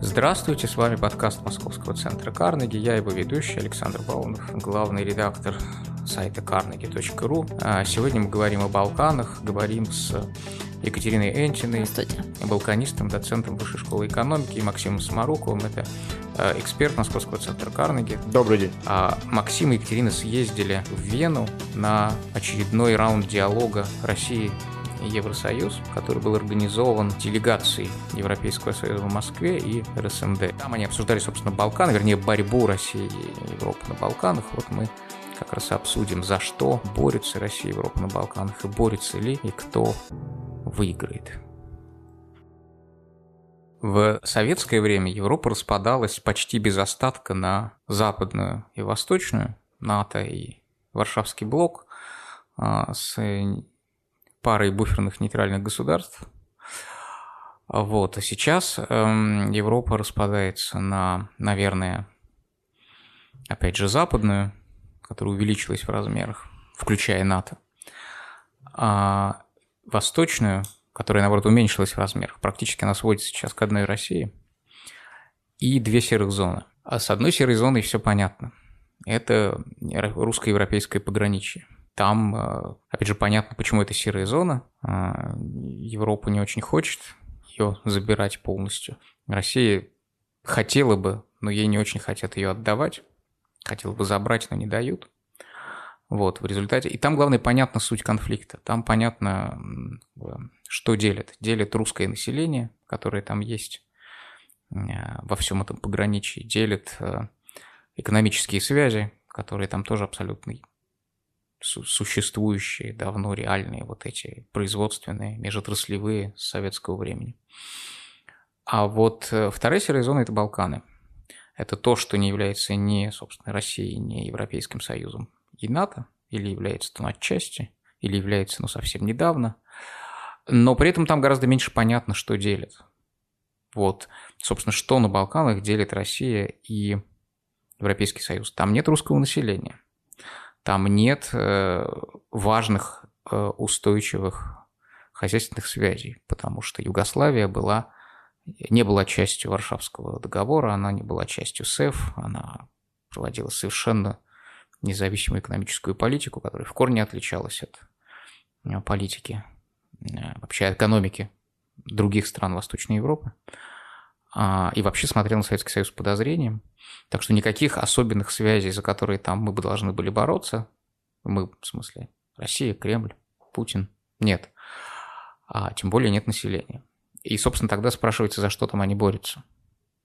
Здравствуйте, с вами подкаст Московского центра Карнеги. Я его ведущий Александр Баунов, главный редактор сайта carnegie.ru. А сегодня мы говорим о Балканах, говорим с Екатериной Энтиной, балканистом, доцентом Высшей школы экономики, и Максимом Самаруковым. Это э, эксперт Московского центра Карнеги. Добрый день. А Максим и Екатерина съездили в Вену на очередной раунд диалога России Евросоюз, который был организован делегацией Европейского Союза в Москве и РСМД. Там они обсуждали, собственно, Балканы, вернее, борьбу России и Европы на Балканах. Вот мы как раз обсудим, за что борется Россия и Европа на Балканах, и борется ли, и кто выиграет. В советское время Европа распадалась почти без остатка на западную и восточную, НАТО и Варшавский блок, а, с парой буферных нейтральных государств. Вот. А сейчас эм, Европа распадается на, наверное, опять же, западную, которая увеличилась в размерах, включая НАТО, а восточную, которая, наоборот, уменьшилась в размерах. Практически она сводится сейчас к одной России. И две серых зоны. А с одной серой зоной все понятно. Это русско-европейское пограничье. Там, э, опять же, понятно, почему это серая зона. А, Европа не очень хочет ее забирать полностью. Россия хотела бы, но ей не очень хотят ее отдавать. Хотела бы забрать, но не дают. Вот, в результате... И там, главное, понятна суть конфликта. Там понятно, что делят. Делят русское население, которое там есть э, во всем этом пограничье. Делят э, экономические связи, которые там тоже абсолютно существующие давно реальные вот эти производственные, межотраслевые с советского времени. А вот э, вторая серая зона – это Балканы. Это то, что не является ни, собственно, Россией, ни Европейским Союзом и НАТО, или является там отчасти, или является, ну, совсем недавно. Но при этом там гораздо меньше понятно, что делит. Вот, собственно, что на Балканах делит Россия и Европейский Союз. Там нет русского населения – там нет э, важных э, устойчивых хозяйственных связей, потому что Югославия была, не была частью Варшавского договора, она не была частью СЭФ, она проводила совершенно независимую экономическую политику, которая в корне отличалась от э, политики, вообще экономики других стран Восточной Европы. А, и вообще смотрел на Советский Союз с подозрением. Так что никаких особенных связей, за которые там мы бы должны были бороться, мы, в смысле, Россия, Кремль, Путин, нет. А тем более нет населения. И, собственно, тогда спрашивается, за что там они борются,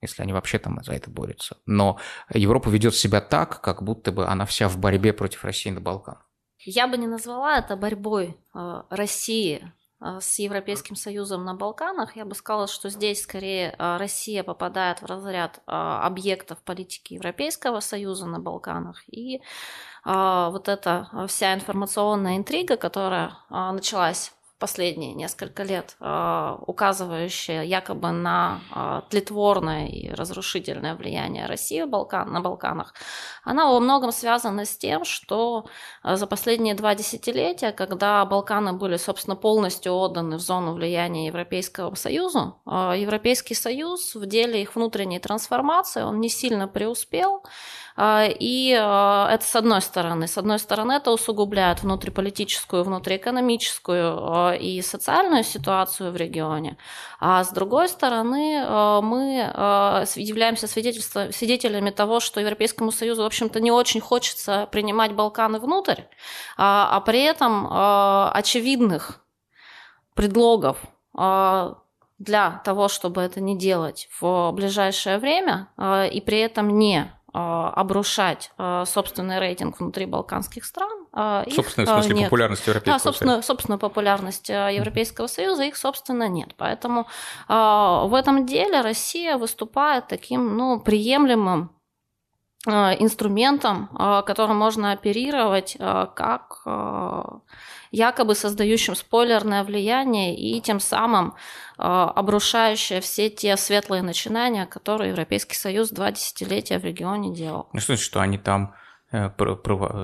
если они вообще там за это борются. Но Европа ведет себя так, как будто бы она вся в борьбе против России на Балканах. Я бы не назвала это борьбой э, России с Европейским Союзом на Балканах, я бы сказала, что здесь скорее а, Россия попадает в разряд а, объектов политики Европейского Союза на Балканах. И вот эта вся информационная интрига, которая началась последние несколько лет, а, указывающие якобы на а, тлетворное и разрушительное влияние России на Балканах, она во многом связана с тем, что а, за последние два десятилетия, когда Балканы были, собственно, полностью отданы в зону влияния Европейского Союза, Европейский Союз в деле их внутренней трансформации, он не сильно преуспел, и а, это с одной стороны. С одной стороны, это усугубляет внутриполитическую, внутриэкономическую а, и социальную ситуацию в регионе. А с другой стороны, мы являемся свидетелями того, что Европейскому Союзу, в общем-то, не очень хочется принимать Балканы внутрь, а при этом очевидных предлогов для того, чтобы это не делать в ближайшее время, и при этом не а, обрушать а, собственный рейтинг внутри балканских стран. А, собственно, в смысле нет. популярность Европейского да, собственно, Союза. собственно, популярность Европейского Союза, их, собственно, нет. Поэтому в этом деле Россия выступает таким, ну, приемлемым инструментом, которым можно оперировать как якобы создающим спойлерное влияние и тем самым обрушающее все те светлые начинания, которые Европейский Союз два десятилетия в регионе делал. Ну что, что они там, э,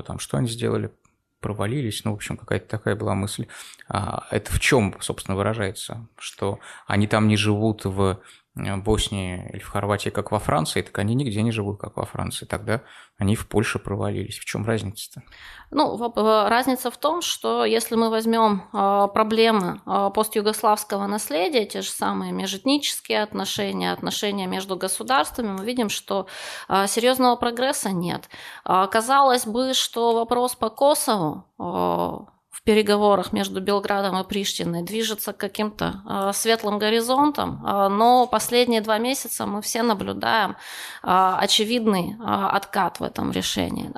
там что они сделали? провалились, ну, в общем, какая-то такая была мысль. А это в чем, собственно, выражается? Что они там не живут в Э, Боснии или в Хорватии, как во Франции, так они нигде не живут, как во Франции. Тогда они в Польше провалились. В чем разница-то? Ну, разница в том, что если мы возьмем э, проблемы э, постюгославского наследия, те же самые межэтнические отношения, отношения между государствами, мы видим, что серьезного прогресса нет. Казалось бы, что вопрос по Косову в переговорах между Белградом и Приштиной движется к каким-то э, светлым горизонтам, э, но последние два месяца мы все наблюдаем э, очевидный э, откат в этом решении.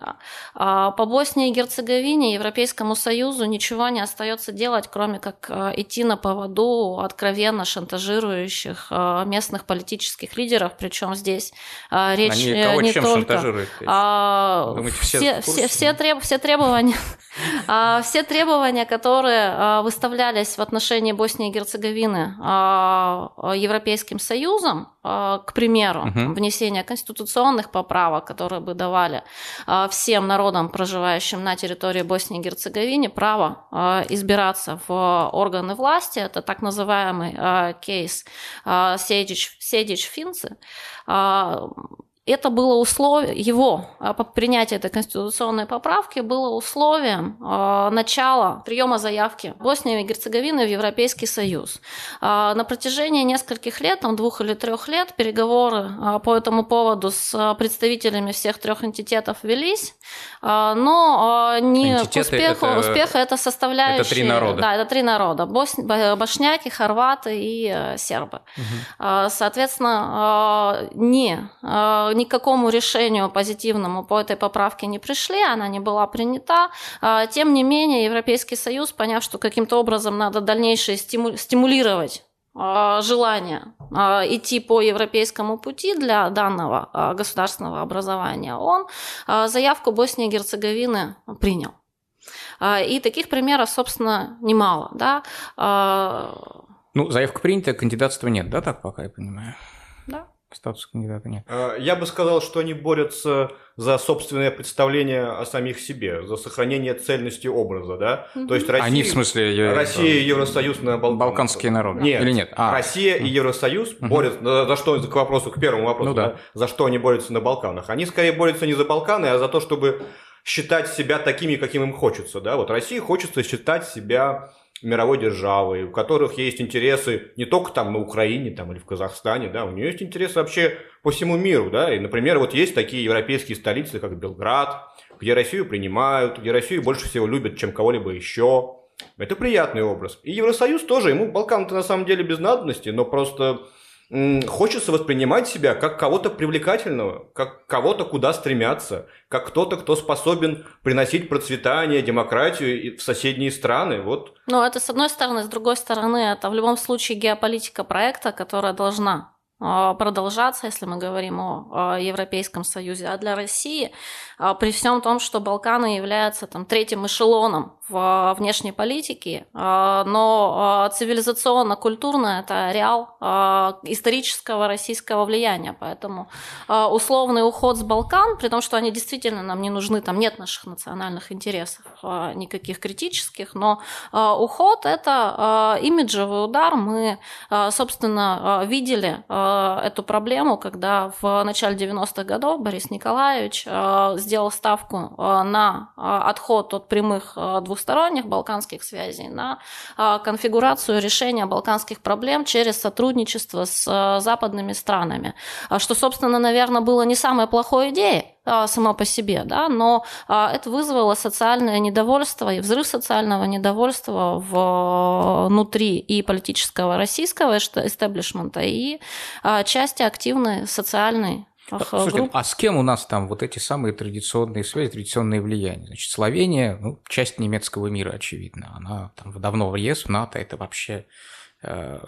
Э, по Боснии и Герцеговине Европейскому Союзу ничего не остается делать, кроме как э, идти на поводу откровенно шантажирующих э, местных политических лидеров, причем здесь э, речь Они кого не чем только... А, Думаете, все, все, все, все, треб, все требования, все требования требования, которые а, выставлялись в отношении Боснии и Герцеговины а, Европейским Союзом, а, к примеру, угу. внесение конституционных поправок, которые бы давали всем народам, проживающим на территории Боснии и Герцеговины, право избираться в органы власти, это так называемый кейс Седич-Финцы, это было условие, его а, принятие этой конституционной поправки было условием э, начала приема заявки Боснии и Герцеговины в Европейский Союз. Э, на протяжении нескольких лет, там двух или трех лет, переговоры э, по этому поводу с представителями всех трех энтитетов велись, э, но э, не к успеху, это, успеха это составляющие... Это три народа. Да, это три народа. Бос, бошняки, хорваты и э, сербы. Угу. Э, соответственно, э, не... Э, ни к какому решению позитивному по этой поправке не пришли, она не была принята. А, тем не менее, Европейский Союз, поняв, что каким-то образом надо дальнейшее стимулировать а, желание а, идти по европейскому пути для данного государственного образования, он заявку Боснии и Герцеговины принял. И таких примеров, собственно, немало. Да? Ну, заявка принята, кандидатства нет, да, так пока я понимаю? Статус кандидата нет. А, я бы сказал, что они борются за собственное представление о самих себе, за сохранение цельности образа, да? Mm-hmm. То есть Россия, они в смысле Россия и Евросоюз на Балкан... Балканские народы нет, или нет? А. Россия и Евросоюз mm-hmm. борются за что к вопросу к первому вопросу, ну, да. Да, за что они борются на Балканах? Они скорее борются не за Балканы, а за то, чтобы считать себя такими, каким им хочется, да? Вот России хочется считать себя мировой державой, у которых есть интересы не только там на Украине там, или в Казахстане, да, у нее есть интересы вообще по всему миру, да, и, например, вот есть такие европейские столицы, как Белград, где Россию принимают, где Россию больше всего любят, чем кого-либо еще. Это приятный образ. И Евросоюз тоже, ему Балкан-то на самом деле без надобности, но просто хочется воспринимать себя как кого-то привлекательного, как кого-то, куда стремятся, как кто-то, кто способен приносить процветание, демократию в соседние страны. Вот. Ну, это с одной стороны. С другой стороны, это в любом случае геополитика проекта, которая должна а, продолжаться, если мы говорим о Европейском Союзе. А для России, а, при всем том, что Балканы являются там, третьим эшелоном в внешней политике, а, но цивилизационно-культурно это реал исторического российского влияния. Поэтому условный уход с Балкан, при том, что они действительно нам не нужны, там нет наших национальных интересов никаких критических, но уход – это имиджевый удар. Мы, собственно, видели эту проблему, когда в начале 90-х годов Борис Николаевич э, сделал ставку э, на отход от прямых двусторонних балканских связей, на конфигурацию решения балканских проблем через сотрудничество с западными странами, что, собственно, наверное, было не самой плохой идеей, сама по себе, да, но это вызвало социальное недовольство и взрыв социального недовольства внутри и политического российского эстеблишмента, и части активной социальной Слушайте, а с кем у нас там вот эти самые традиционные связи, традиционные влияния? Значит, Словения, ну, часть немецкого мира, очевидно. Она там давно в ЕС, в НАТО, это вообще э,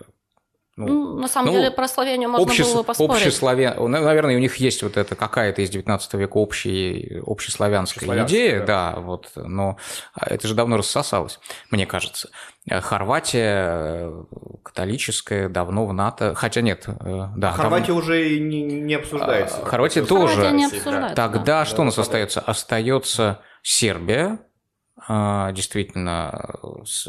ну, ну, на самом ну, деле про Словению можно общес... было поспорить. Общеславян... Ну, наверное, у них есть вот это какая-то из 19 века общая, общеславянская идея, да. да, вот, но это же давно рассосалось, мне кажется. Хорватия э, католическая, давно в НАТО, хотя нет, э, да. А Хорватия давно... уже не, не обсуждается. А, Хорватия тоже. Хорватия не обсуждается. Тогда да. что у нас остается? Остается Сербия, а, действительно, с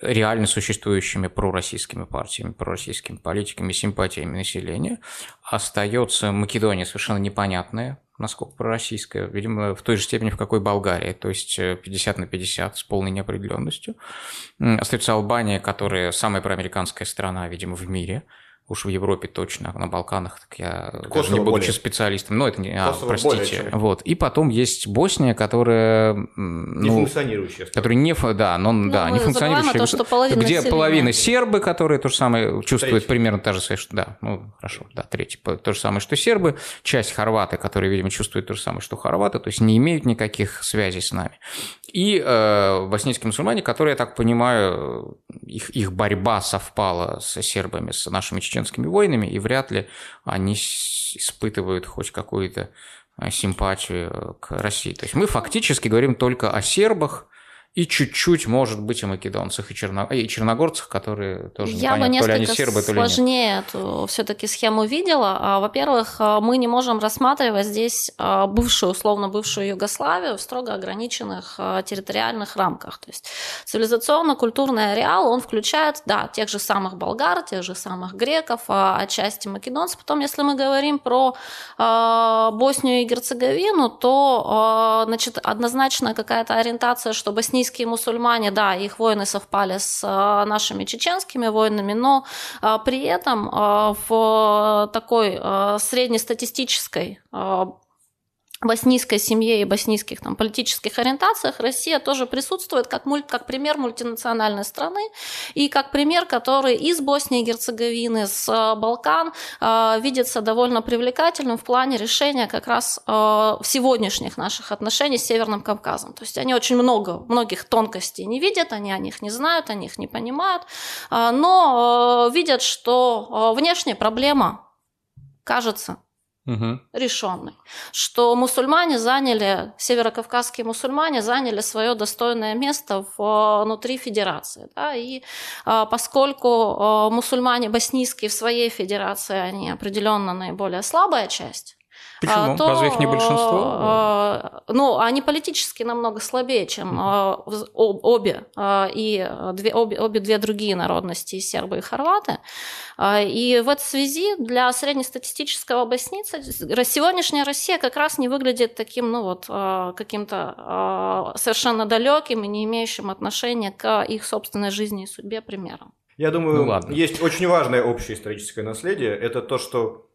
реально существующими пророссийскими партиями, пророссийскими политиками, симпатиями населения. Остается Македония совершенно непонятная, насколько пророссийская, видимо, в той же степени, в какой Болгария, то есть 50 на 50 с полной неопределенностью. Остается Албания, которая самая проамериканская страна, видимо, в мире – уж в Европе точно, на Балканах, так я Косово даже не будучи более. специалистом, но это не, а, простите, более, вот. И потом есть Босния, которая ну, не функционирующая, которая не, да, но ну, да, не функционирующая, то, что половина где половина сербы, которые то же самое чувствуют третий. примерно та же самое, что да, ну хорошо, да, третий, то же самое, что сербы, часть хорваты, которые, видимо, чувствуют то же самое, что хорваты, то есть не имеют никаких связей с нами. И э, боснийские мусульмане, которые, я так понимаю, их, их борьба совпала с сербами, с нашими чеченскими войнами, и вряд ли они испытывают хоть какую-то э, симпатию к России. То есть мы фактически говорим только о сербах, и чуть-чуть, может быть, о македонцах и, черно... и черногорцах, которые тоже Я непонятно, бы то ли они сербы, то ли нет. сложнее эту все-таки схему видела. А, во-первых, а, мы не можем рассматривать здесь а, бывшую, условно бывшую Югославию в строго ограниченных территориальных рамках. То есть цивилизационно-культурный ареал, он включает, да, тех же самых болгар, тех же самых греков, отчасти македонцев. Потом, если мы говорим про Боснию и Герцеговину, то, значит, однозначно какая-то ориентация, что боснийские боснийские мусульмане, да, их войны совпали с э, нашими чеченскими войнами, но э, при этом э, в такой среднестатистической боснийской семье и боснийских там, политических ориентациях Россия тоже присутствует как, муль, как пример мультинациональной страны и как пример, который из Боснии и Герцеговины, с э, Балкан э, видится довольно привлекательным в плане решения как раз э, сегодняшних наших отношений с Северным Кавказом. То есть они очень много, многих тонкостей не видят, они о них не знают, они их не понимают, э, но э, видят, что э, внешняя проблема кажется угу. решенный, что мусульмане заняли, северокавказские мусульмане заняли свое достойное место внутри федерации. Да, и а, поскольку а, мусульмане боснийские в своей федерации, они определенно наиболее слабая часть, Почему? А, то, Разве их не большинство? А, ну, они политически намного слабее, чем mm. обе, и две, обе, обе две другие народности, сербы и хорваты. И в этой связи для среднестатистического боснийца сегодняшняя Россия как раз не выглядит таким, ну вот, каким-то совершенно далеким и не имеющим отношения к их собственной жизни и судьбе примером. Я думаю, ну, ладно. есть очень важное общее историческое наследие. Это то, что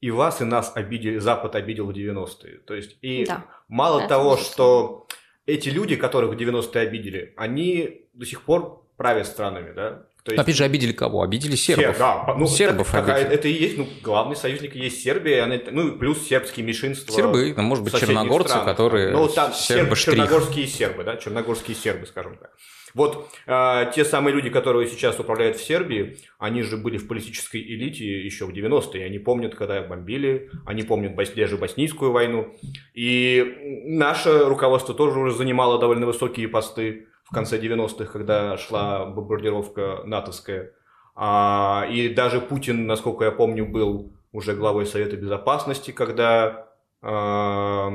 и вас, и нас обидели, Запад обидел в 90-е. То есть, и да. мало Это того, что эти люди, которых в 90-е обидели, они до сих пор правят странами, да? То есть... Опять же, обидели кого? Обидели сербов. Сер, да, ну, Сербов это, обидели. это и есть, ну, главный союзник есть Сербия, она, ну, плюс сербские меньшинства. Сербы, ну, может быть, черногорцы, стран. которые... Ну, там серб, черногорские сербы, да, черногорские сербы, скажем так. Вот э, те самые люди, которые сейчас управляют в Сербии, они же были в политической элите еще в 90-е. Они помнят, когда бомбили, они помнят даже боснийскую войну. И наше руководство тоже уже занимало довольно высокие посты в конце 90-х, когда шла бомбардировка натовская. А, и даже Путин, насколько я помню, был уже главой Совета Безопасности, когда э,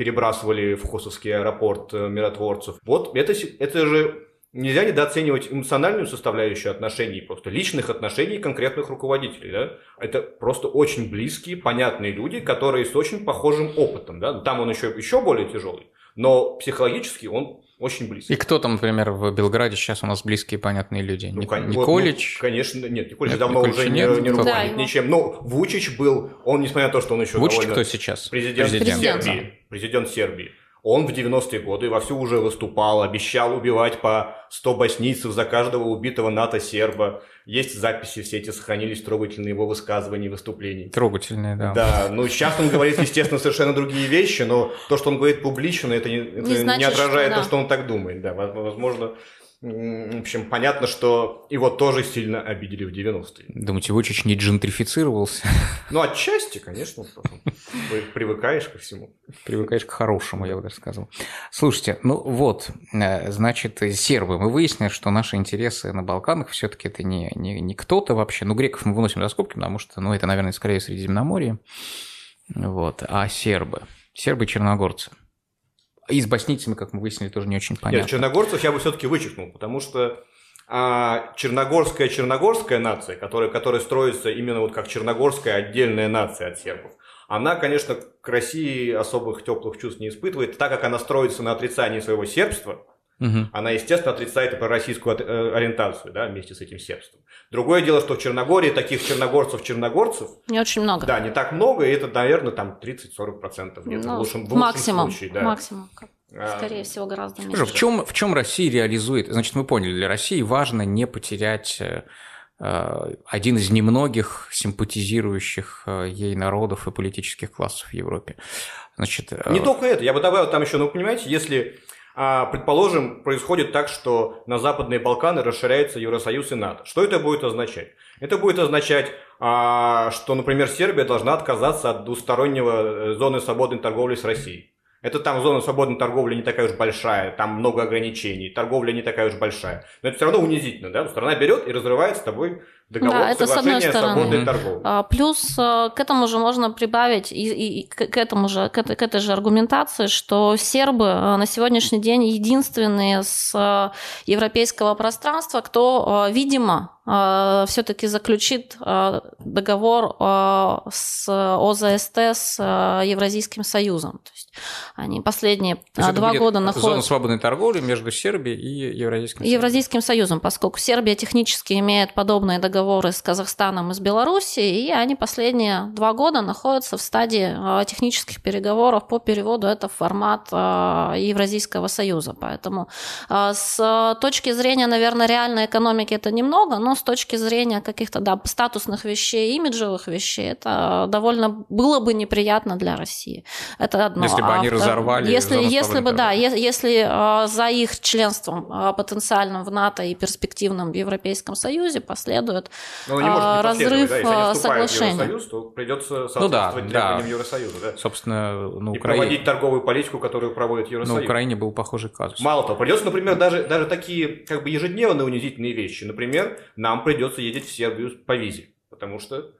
перебрасывали в Хосовский аэропорт э, миротворцев. Вот это, это же нельзя недооценивать эмоциональную составляющую отношений, просто личных отношений конкретных руководителей. Да? Это просто очень близкие, понятные люди, которые с очень похожим опытом. Да? Там он еще, еще более тяжелый, но психологически он очень близко. И кто там, например, в Белграде сейчас у нас близкие, понятные люди? Ну, Ник- Николич? Ну, конечно, нет, Николич нет, давно Николич уже нет, не, не руководит да, ничем. Но Вучич был, он, несмотря на то, что он еще Вучич кто сейчас? Президент, президент. Сербии. Президент Сербии. Он в 90-е годы вовсю уже выступал, обещал убивать по 100 боснийцев за каждого убитого НАТО-серба. Есть записи, все эти сохранились трогательные его высказывания и выступлений. Трогательные, да. Да, ну сейчас он говорит, естественно, совершенно другие вещи, но то, что он говорит публично, это не, это не, значит, не отражает что, да. то, что он так думает. Да, возможно, в общем, понятно, что его тоже сильно обидели в 90-е. Думаете, Вучич не джентрифицировался? Ну, отчасти, конечно. Привыкаешь ко всему. Привыкаешь к хорошему, я бы даже сказал. Слушайте, ну вот, э, значит, сербы. Мы выяснили, что наши интересы на Балканах все таки это не, не, не кто-то вообще. Ну, греков мы выносим за скобки, потому что, ну, это, наверное, скорее Средиземноморье. Вот. А сербы? Сербы и черногорцы. И с боснийцами, как мы выяснили, тоже не очень понятно. Нет, черногорцев я бы все-таки вычеркнул, потому что а, черногорская черногорская нация, которая, которая строится именно вот как черногорская отдельная нация от сербов, она, конечно, к России особых теплых чувств не испытывает, так как она строится на отрицании своего сербства, Угу. Она, естественно, отрицает и пророссийскую э, ориентацию, да, вместе с этим сербством. Другое дело, что в Черногории таких черногорцев-черногорцев... Не очень много. Да, не так много, и это, наверное, там 30-40% где-то ну, в лучшем, в максимум, лучшем случае. Да. Максимум. А, Скорее всего, гораздо меньше. в чем, в чем Россия реализует? Значит, мы поняли, для России важно не потерять э, э, один из немногих симпатизирующих ей народов и политических классов в Европе. Значит, не только это, я бы добавил там еще, ну, понимаете, если а, предположим, происходит так, что на Западные Балканы расширяется Евросоюз и НАТО. Что это будет означать? Это будет означать, а, что, например, Сербия должна отказаться от двустороннего э, зоны свободной торговли с Россией. Это там зона свободной торговли не такая уж большая, там много ограничений, торговля не такая уж большая. Но это все равно унизительно, да? Страна берет и разрывает с тобой договор да, это с одной стороны. торговли. А, плюс э, к этому же можно прибавить и, и, и к этому же к этой, к этой же аргументации, что сербы э, на сегодняшний день единственные с э, европейского пространства, кто, видимо, все-таки заключит договор с ОЗСТ с Евразийским союзом. То есть они последние два года находятся... Зона свободной торговли между Сербией и Евразийским союзом. Евразийским союзом, поскольку Сербия технически имеет подобные договоры переговоры с Казахстаном и с Белоруссией, и они последние два года находятся в стадии а, технических переговоров по переводу это в формат а, Евразийского союза. Поэтому а, с точки зрения, наверное, реальной экономики это немного, но с точки зрения каких-то да, статусных вещей, имиджевых вещей, это довольно было бы неприятно для России. Это одно. Если бы они разорвали. Если, если бы, да, если, если за их членством потенциальным в НАТО и перспективным в Европейском Союзе последует ну, не может а, разрыв да, если они. В Евросоюз, то придется соответствовать ну, да, требованиям да. Евросоюза. Да? Собственно, на Украине... И проводить торговую политику, которую проводит Евросоюз. На Украине был похожий казус. Мало того, придется, например, даже, даже такие как бы ежедневные унизительные вещи. Например, нам придется ездить в Сербию по визе, потому что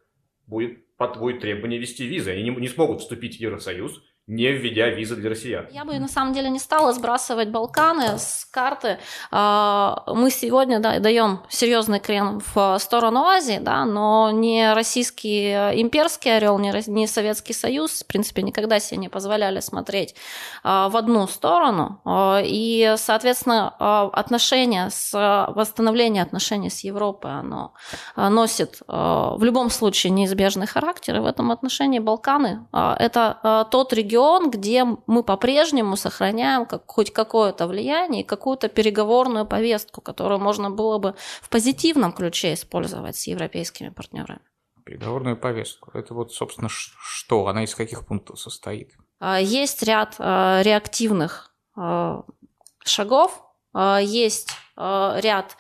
будет, будет требование вести визы. Они не, не смогут вступить в Евросоюз, не введя визы для россиян. Я бы на самом деле не стала сбрасывать Балканы с карты. А, мы сегодня да, даем серьезный крен в сторону Азии, да, но не российский имперский орел, не Советский Союз, в принципе, никогда себе не позволяли смотреть а, в одну сторону. А, и, соответственно, отношения с восстановление отношений с Европой, оно носит в любом случае неизбежный характер. И в этом отношении Балканы – это тот регион, регион, где мы по-прежнему сохраняем как, хоть какое-то влияние и какую-то переговорную повестку, которую можно было бы в позитивном ключе использовать с европейскими партнерами. Переговорную повестку. Это вот, собственно, что? Она из каких пунктов состоит? А, есть ряд а, реактивных а, шагов, есть ряд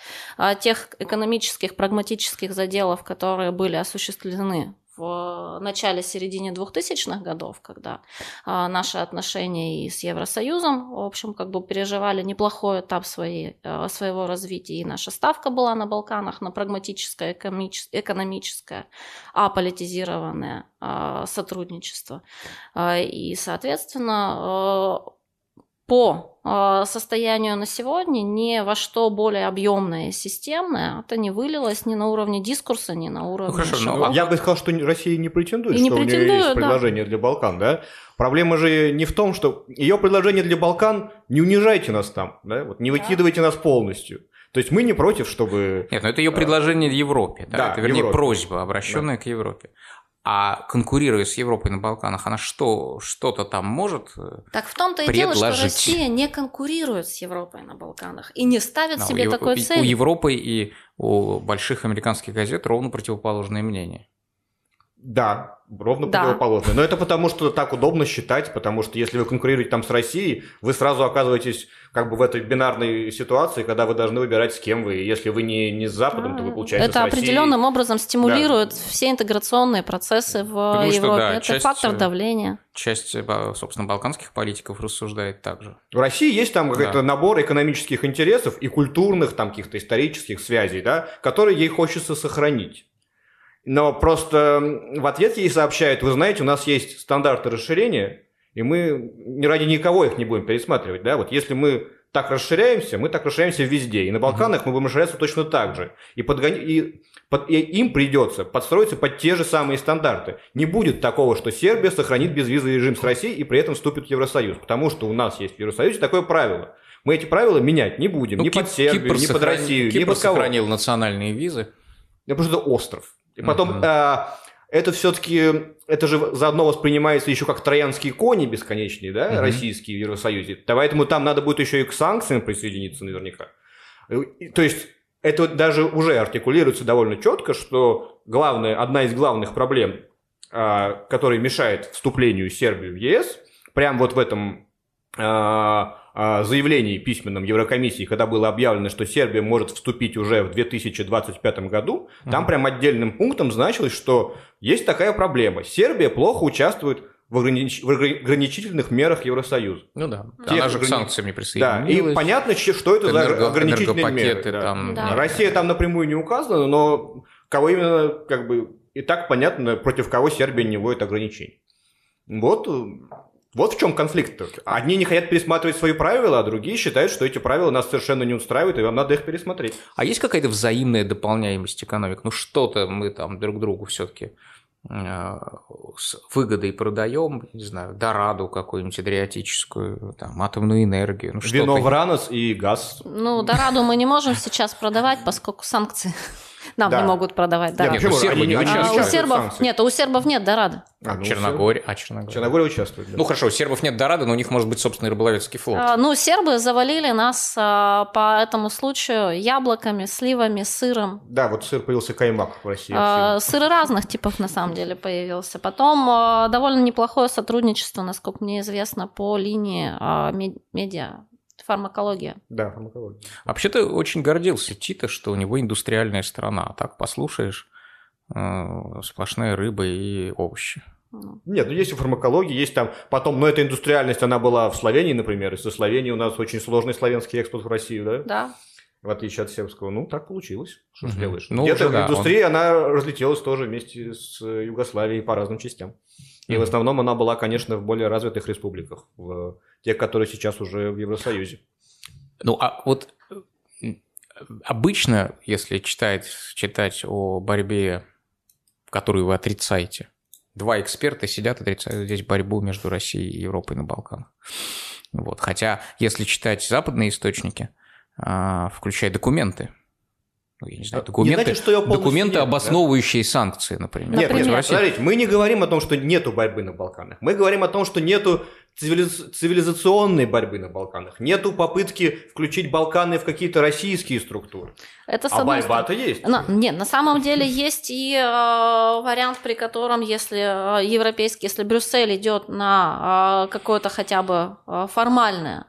тех экономических, прагматических заделов, которые были осуществлены в начале-середине 2000-х годов, когда а, наши отношения и с Евросоюзом, в общем, как бы переживали неплохой этап своей, а, своего развития, и наша ставка была на Балканах на прагматическое, экономическое, аполитизированное а, сотрудничество. И, соответственно, по а, состоянию на сегодня ни во что более объемное и системное это не вылилось ни на уровне дискурса, ни на уровне ну, хорошо, но Я бы сказал, что Россия не претендует, и не что претендует, у нее есть предложение да. для Балкан, да? Проблема же не в том, что ее предложение для Балкан не унижайте нас там, да? Вот не выкидывайте да. нас полностью. То есть мы не против, чтобы... Нет, но это ее предложение Европе, да? да это, вернее, Европе. просьба, обращенная да. к Европе. А конкурируя с Европой на Балканах, она что, что-то там может э, Так в том-то и дело, что Россия не конкурирует с Европой на Балканах и не ставит Но себе у, такой цель. У Европы и у больших американских газет ровно противоположное мнение. Да, ровно да. противоположное. Но это потому, что так удобно считать, потому что если вы конкурируете там с Россией, вы сразу оказываетесь как бы в этой бинарной ситуации, когда вы должны выбирать, с кем вы. И если вы не, не с Западом, а, то вы, получается, Это определенным образом стимулирует да. все интеграционные процессы в Потому Европе. Что, да, это часть, фактор давления. Часть, собственно, балканских политиков рассуждает так же. В России есть там какой-то да. набор экономических интересов и культурных, там, каких-то исторических связей, да, которые ей хочется сохранить. Но просто в ответ ей сообщают, вы знаете, у нас есть стандарты расширения, и мы ни ради никого их не будем пересматривать, да, вот если мы так расширяемся, мы так расширяемся везде. И на Балканах мы будем расширяться точно так же. И, подгони... и, под... и им придется подстроиться под те же самые стандарты. Не будет такого, что Сербия сохранит безвизовый режим с Россией и при этом вступит в Евросоюз. Потому что у нас есть в Евросоюзе такое правило. Мы эти правила менять не будем. Ну, ни Кип... под Сербию, Кипр ни под Россию, Кипр ни под кого. сохранил национальные визы. Это просто остров. И потом... А это все-таки, это же заодно воспринимается еще как троянские кони бесконечные, да, угу. российские в Евросоюзе. Поэтому там надо будет еще и к санкциям присоединиться наверняка. То есть это даже уже артикулируется довольно четко, что главная, одна из главных проблем, а, которая мешает вступлению Сербии в ЕС, прямо вот в этом а, заявлении письменном Еврокомиссии, когда было объявлено, что Сербия может вступить уже в 2025 году, mm-hmm. там прям отдельным пунктом значилось, что есть такая проблема. Сербия плохо участвует в, огранич... в ограничительных мерах Евросоюза. Ну да, Тех она же ограни... к санкциям не присоединилась. Да, и понятно, что это Энерго... за ограничительные меры. Да. Там... Да. Россия там напрямую не указана, но кого именно, как бы, и так понятно, против кого Сербия не вводит ограничений. Вот вот в чем конфликт. -то. Одни не хотят пересматривать свои правила, а другие считают, что эти правила нас совершенно не устраивают, и вам надо их пересмотреть. А есть какая-то взаимная дополняемость экономик? Ну что-то мы там друг другу все-таки э, с выгодой продаем, не знаю, дораду какую-нибудь адриатическую, там, атомную энергию. Ну, Вино в ранос и газ. Ну, дораду мы не можем сейчас продавать, поскольку санкции. Нам да. не могут продавать Дорадо. Нет, почему? Сербы не а, у сербов нет, у сербов нет Дорадо. А, ну, Черногория, а Черногория. Черногория участвует. Да. Ну хорошо, у сербов нет Дорадо, но у них может быть собственный рыболовецкий флот. А, ну сербы завалили нас а, по этому случаю яблоками, сливами, сыром. Да, вот сыр появился каймак в России. А, сыры разных типов на самом деле появился. Потом а, довольно неплохое сотрудничество, насколько мне известно, по линии а, медиа Фармакология. Да, фармакология. Вообще-то очень гордился Тита, что у него индустриальная страна. Так послушаешь, э, сплошная рыба и овощи. Ну. Нет, ну есть и фармакология, есть там потом, но эта индустриальность, она была в Словении, например, и со Словении у нас очень сложный славянский экспорт в Россию, да? Да. В отличие от сербского. Ну, так получилось. Что угу. ж делаешь? Ну, Где-то да, индустрия, он... она разлетелась тоже вместе с Югославией по разным частям. И в основном она была, конечно, в более развитых республиках, в тех, которые сейчас уже в Евросоюзе. Ну, а вот обычно, если читать, читать о борьбе, которую вы отрицаете, два эксперта сидят, отрицают здесь борьбу между Россией и Европой на Балканах. Вот. Хотя, если читать западные источники, а, включая документы, ну, я не знаю, документы, не значит, что я документы нет, обосновывающие да? санкции, например. Нет, нет, нет смотрите, мы не говорим о том, что нету борьбы на Балканах. Мы говорим о том, что нету цивилизационной борьбы на Балканах. Нету попытки включить Балканы в какие-то российские структуры. Это а борьба-то есть. Но, нет, на самом деле есть и э, вариант, при котором, если э, европейский, если Брюссель идет на э, какое-то хотя бы э, формальное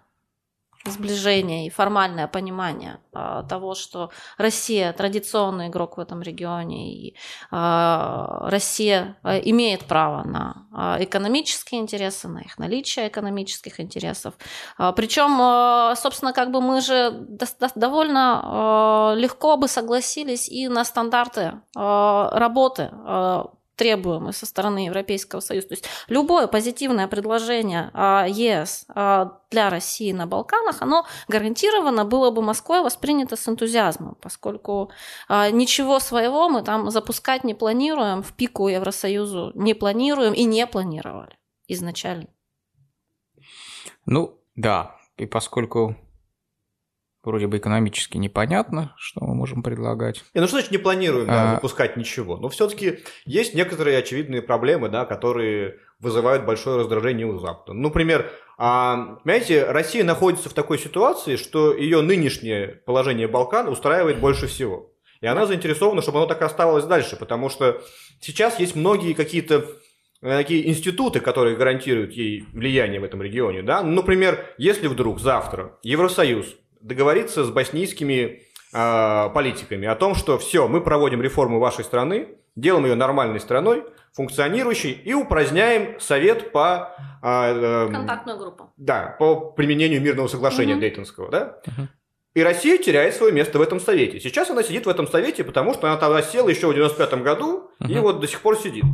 сближение и формальное понимание а, того, что Россия традиционный игрок в этом регионе, и а, Россия а, имеет право на а, экономические интересы, на их наличие экономических интересов. А, причем, а, собственно, как бы мы же до, до, довольно а, легко бы согласились и на стандарты а, работы а, требуемый со стороны Европейского Союза. То есть любое позитивное предложение а, ЕС а, для России на Балканах, оно гарантированно было бы Москвой воспринято с энтузиазмом, поскольку а, ничего своего мы там запускать не планируем, в пику Евросоюзу не планируем и не планировали изначально. Ну, да, и поскольку вроде бы экономически непонятно, что мы можем предлагать. И, ну что значит не планируем да, а... выпускать ничего? Но все-таки есть некоторые очевидные проблемы, да, которые вызывают большое раздражение у Запада. Ну, например, а, понимаете, Россия находится в такой ситуации, что ее нынешнее положение Балкан устраивает больше всего. И она заинтересована, чтобы оно так и оставалось дальше, потому что сейчас есть многие какие-то э, такие институты, которые гарантируют ей влияние в этом регионе. Да? Например, если вдруг завтра Евросоюз договориться с боснийскими э, политиками о том, что все, мы проводим реформу вашей страны, делаем ее нормальной страной, функционирующей, и упраздняем совет по... Э, э, Контактную группу. Да, по применению мирного соглашения угу. Дейтонского, да? Угу. И Россия теряет свое место в этом совете. Сейчас она сидит в этом совете, потому что она тогда села еще в 95 году угу. и вот до сих пор сидит.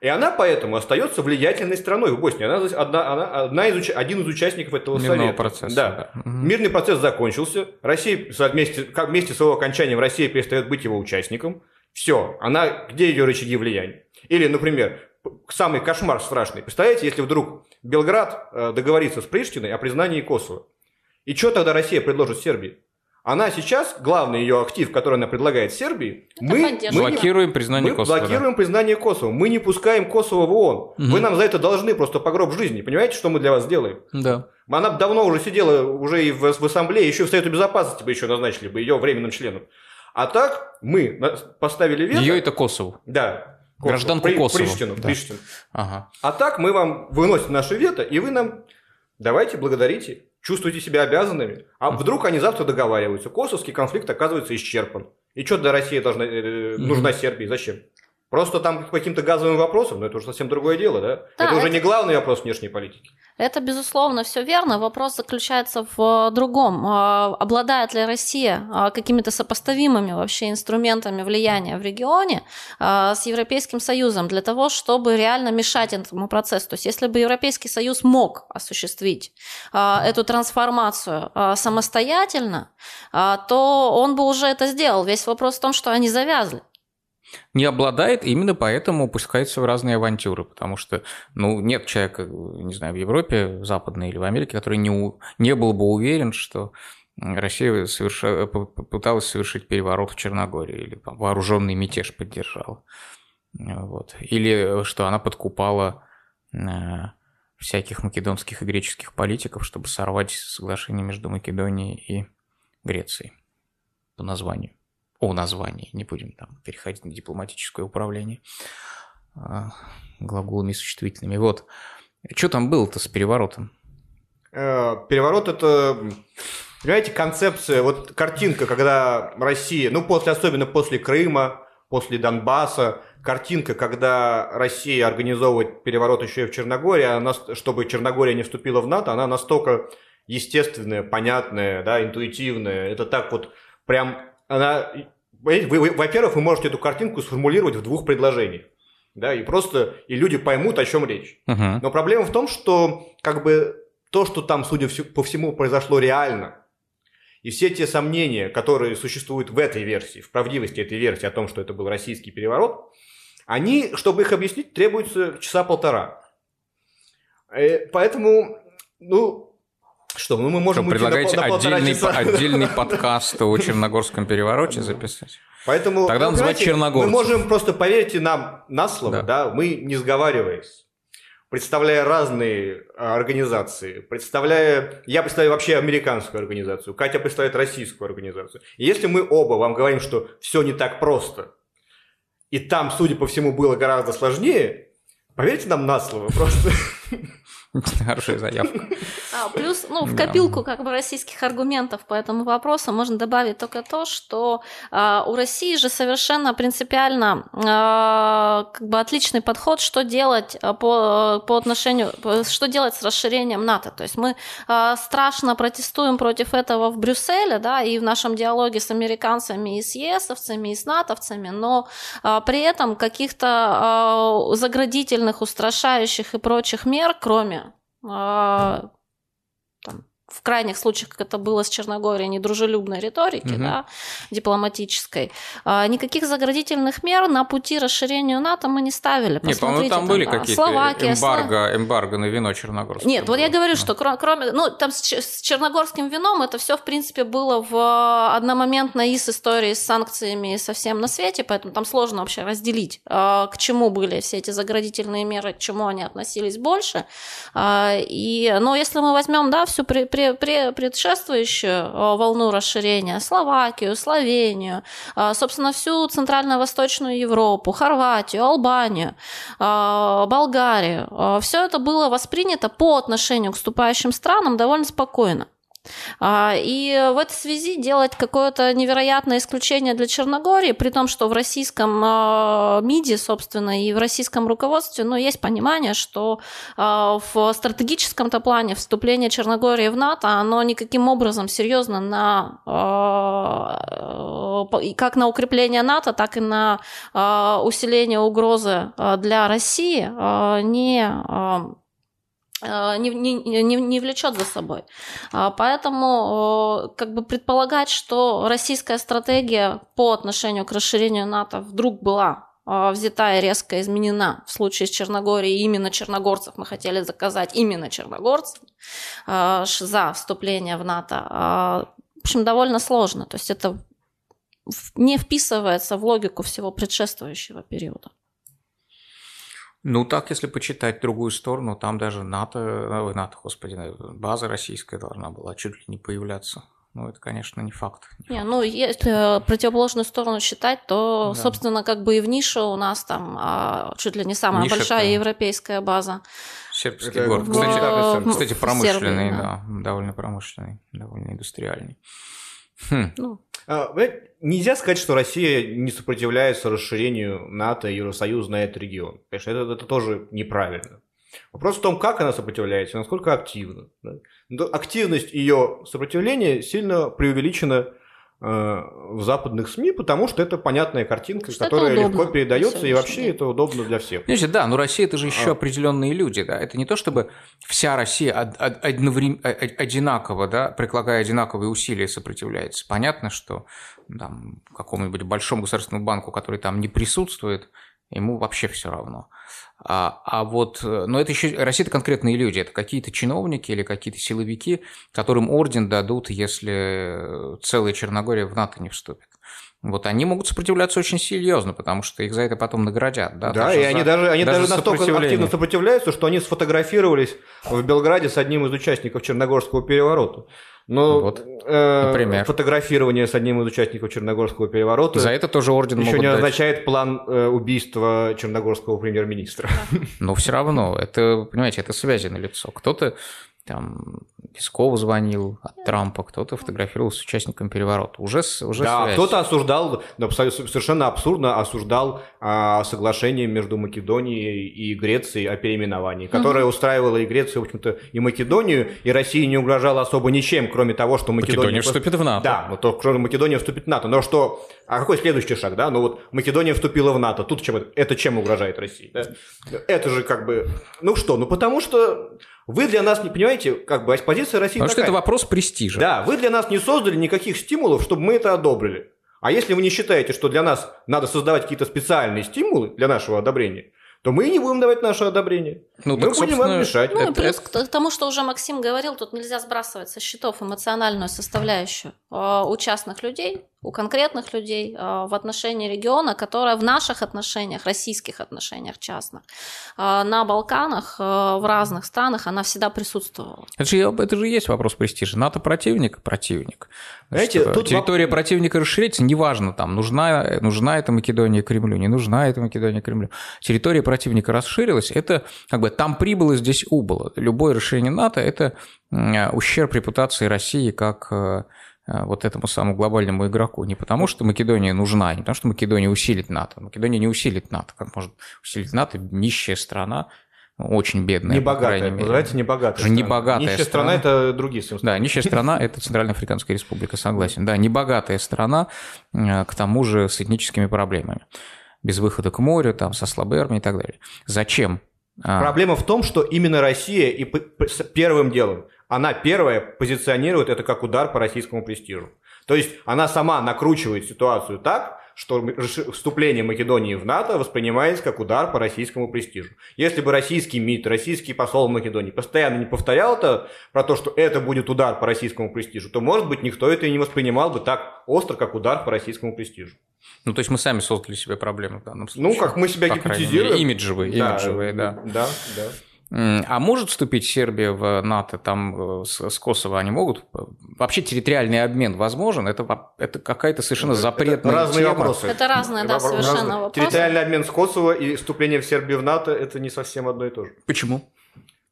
И она поэтому остается влиятельной страной в Боснии. Она, одна, она одна из, один из участников этого Мирного совета. процесса. Да. да. Мирный процесс закончился. Россия вместе, вместе с его окончанием Россия перестает быть его участником. Все. Она, где ее рычаги влияния? Или, например, самый кошмар страшный. Представляете, если вдруг Белград э, договорится с Приштиной о признании Косово. И что тогда Россия предложит Сербии? Она сейчас, главный ее актив, который она предлагает Сербии, Это мы, мы блокируем признание мы Косово. блокируем да. признание Косово. Мы не пускаем Косово в ООН. Угу. Вы нам за это должны просто по гроб жизни. Понимаете, что мы для вас сделаем? Да. Она давно уже сидела уже и в, в ассамблее, еще в Совету Безопасности бы еще назначили бы ее временным членом. А так мы поставили вето. Ее это Косово. Да. Косово. Гражданку При, Косово. Приштину, да. Приштину. Ага. А так мы вам выносим наше вето, и вы нам давайте благодарите чувствуете себя обязанными, а вдруг они завтра договариваются. Косовский конфликт оказывается исчерпан. И что для России должна, э, нужна Сербия? Зачем? Просто там по каким-то газовым вопросам, но это уже совсем другое дело, да? да это уже это... не главный вопрос внешней политики. Это, безусловно, все верно. Вопрос заключается в другом. А, обладает ли Россия а, какими-то сопоставимыми вообще инструментами влияния в регионе с Европейским Союзом для того, чтобы реально мешать этому процессу? То есть, если бы Европейский Союз мог осуществить эту трансформацию самостоятельно, то он бы уже это сделал. Весь вопрос в том, что они завязли не обладает, именно поэтому пускается в разные авантюры, потому что, ну, нет человека, не знаю, в Европе, в Западной или в Америке, который не, у... не был бы уверен, что Россия соверш... пыталась совершить переворот в Черногории или там, вооруженный мятеж поддержала. Вот. Или что она подкупала э, всяких македонских и греческих политиков, чтобы сорвать соглашение между Македонией и Грецией по названию о названии, не будем там переходить на дипломатическое управление а, глаголами и существительными. Вот. Что там было-то с переворотом? Э, переворот – это, понимаете, концепция, вот картинка, когда Россия, ну, после, особенно после Крыма, после Донбасса, картинка, когда Россия организовывает переворот еще и в Черногории, она, чтобы Черногория не вступила в НАТО, она настолько естественная, понятная, да, интуитивная. Это так вот прям она, вы, вы, во-первых, вы можете эту картинку сформулировать в двух предложениях. Да, и просто и люди поймут, о чем речь. Uh-huh. Но проблема в том, что как бы то, что там, судя по всему, произошло реально, и все те сомнения, которые существуют в этой версии, в правдивости этой версии о том, что это был российский переворот, они, чтобы их объяснить, требуется часа полтора. Э, поэтому, ну, что, ну мы можем Что, предлагаете на, на отдельный, часа. отдельный подкаст о Черногорском перевороте записать? Поэтому, Тогда ну, называть Черногорцев. Мы можем просто, поверьте нам на слово, да, да мы не сговариваясь, представляя разные а, организации, представляя... Я представляю вообще американскую организацию, Катя представляет российскую организацию. И если мы оба вам говорим, что все не так просто, и там, судя по всему, было гораздо сложнее, поверьте нам на слово просто. Хорошая заявка. А, плюс, ну, в копилку как бы российских аргументов по этому вопросу можно добавить только то, что э, у России же совершенно принципиально э, как бы отличный подход, что делать по, по отношению, что делать с расширением НАТО. То есть мы э, страшно протестуем против этого в Брюсселе, да, и в нашем диалоге с американцами, и с ЕСовцами, и с натовцами, но э, при этом каких-то э, заградительных, устрашающих и прочих мер, кроме а, там, в крайних случаях, как это было с Черногорией, недружелюбной риторики, угу. да, дипломатической, а, никаких заградительных мер на пути расширению НАТО мы не ставили. Нет, по-моему, там, там были какие-то Словакия, эмбарго, эмбарго на вино черногорское. Нет, было. вот я говорю, что кроме, ну, там с, с черногорским вином это все, в принципе, было в одномоментно и с историей с санкциями совсем на свете, поэтому там сложно вообще разделить, а, к чему были все эти заградительные меры, к чему они относились больше. А, и, но если мы возьмем, да, всю при, предшествующую э, волну расширения, Словакию, Словению, э, собственно, всю Центрально-Восточную Европу, Хорватию, Албанию, э, Болгарию, все это было воспринято по отношению к вступающим странам довольно спокойно. А, и в этой связи делать какое-то невероятное исключение для Черногории, при том, что в российском а, МИДе, собственно, и в российском руководстве, ну, есть понимание, что а, в стратегическом-то плане вступление Черногории в НАТО, оно никаким образом серьезно на как на укрепление НАТО, так и на усиление угрозы для России не не, не, не, не влечет за собой. А, поэтому как бы предполагать, что российская стратегия по отношению к расширению НАТО вдруг была а, взята и резко изменена в случае с Черногорией. Именно черногорцев мы хотели заказать, именно черногорцев за вступление в НАТО. В общем, довольно сложно. То есть это не вписывается в логику всего предшествующего периода. Ну, так, если почитать другую сторону, там даже НАТО, ой, НАТО, господи, база российская должна была чуть ли не появляться. Ну, это, конечно, не факт. Не, ну, если противоположную сторону считать, то, да. собственно, как бы и в нише у нас там а, чуть ли не самая Ниша большая это... европейская база. Сербский это город. Кстати, в, кстати промышленный, Сербии, да. да, довольно промышленный, довольно индустриальный. Хм. Ну, а, нельзя сказать, что Россия не сопротивляется расширению НАТО и Евросоюза на этот регион. Конечно, это, это тоже неправильно. Вопрос в том, как она сопротивляется, насколько активно. Активность ее сопротивления сильно преувеличена в западных СМИ, потому что это понятная картинка, что которая легко передается, и вообще это удобно для всех. Знаете, да, но Россия это же еще а. определенные люди, да. Это не то, чтобы вся Россия одновременно, одинаково, да, прикладая одинаковые усилия сопротивляется. Понятно, что там, какому-нибудь большому государственному банку, который там не присутствует, ему вообще все равно. А, а вот, э, но это еще, Россия это конкретные люди, это какие-то чиновники или какие-то силовики, которым орден дадут, если целая Черногория в НАТО не вступит. Вот они могут сопротивляться очень серьезно, потому что их за это потом наградят. Да, да и за, они даже, они даже, даже настолько активно сопротивляются, что они сфотографировались в Белграде с одним из участников Черногорского переворота. Но вот, э, фотографирование с одним из участников Черногорского переворота за это тоже орден еще не дать. означает план э, убийства черногорского премьер-министра. Но все равно, это, понимаете, это связи на лицо. Кто-то там Песков звонил от Трампа, кто-то фотографировал с участником переворота. Уже, уже да, связь. кто-то осуждал, совершенно абсурдно осуждал а, соглашение между Македонией и Грецией о переименовании, которое mm устраивало и Грецию, в общем-то, и Македонию, и России не угрожало особо ничем, кроме того, что Македония... Македония вступит в НАТО. Да, вот то, кроме Македония вступит в НАТО. Но что... А какой следующий шаг, да? Ну вот Македония вступила в НАТО. Тут чем это, это чем угрожает России? Да? Это же как бы... Ну что? Ну потому что вы для нас не понимаете, как бы позиция России Потому такая. что это вопрос престижа. Да, вы для нас не создали никаких стимулов, чтобы мы это одобрили. А если вы не считаете, что для нас надо создавать какие-то специальные стимулы для нашего одобрения, то мы не будем давать наше одобрение. Ну, мы так, будем вам мешать. Ну, это, плюс это... к тому, что уже Максим говорил, тут нельзя сбрасывать со счетов эмоциональную составляющую а, у частных людей, у конкретных людей а, в отношении региона, которая в наших отношениях, российских отношениях частных, а, на Балканах, в разных странах, она всегда присутствовала. Это же, это же есть вопрос престижа. НАТО противник, противник. Знаете, тут территория воп... противника расширяется, неважно, там, нужна, нужна эта Македония Кремлю, не нужна эта Македония Кремлю. Территория противника расширилась, это как бы там прибыло, здесь убыло. Любое решение НАТО – это ущерб репутации России как э, вот этому самому глобальному игроку. Не потому, что Македония нужна, не потому, что Македония усилит НАТО. Македония не усилит НАТО. Как может усилить НАТО нищая страна, очень бедная, Небогатая, по. Называется небогатая страна. Небогатая нищая страна. страна – это другие страны. Да, нищая страна – это Центральноафриканская республика, согласен. Да, небогатая страна, э, к тому же с этническими проблемами. Без выхода к морю, там, со слабой армией и так далее. Зачем? А. Проблема в том, что именно Россия и первым делом, она первая позиционирует это как удар по российскому престижу. То есть она сама накручивает ситуацию так, что вступление Македонии в НАТО воспринимается как удар по российскому престижу. Если бы российский МИД, российский посол в Македонии постоянно не повторял это про то, что это будет удар по российскому престижу, то, может быть, никто это и не воспринимал бы так остро, как удар по российскому престижу. Ну, то есть мы сами создали себе проблемы в данном случае. Ну, как мы себя гипотезируем. Имиджевые, имиджевые, да. Да, да. А может вступить Сербия в НАТО там э, с, с Косово? Они могут? Вообще территориальный обмен возможен? Это, это какая-то совершенно запретная это разные тема. вопросы. Это разные, да, совершенно разные. вопросы. Территориальный обмен с Косово и вступление в Сербию в НАТО – это не совсем одно и то же. Почему?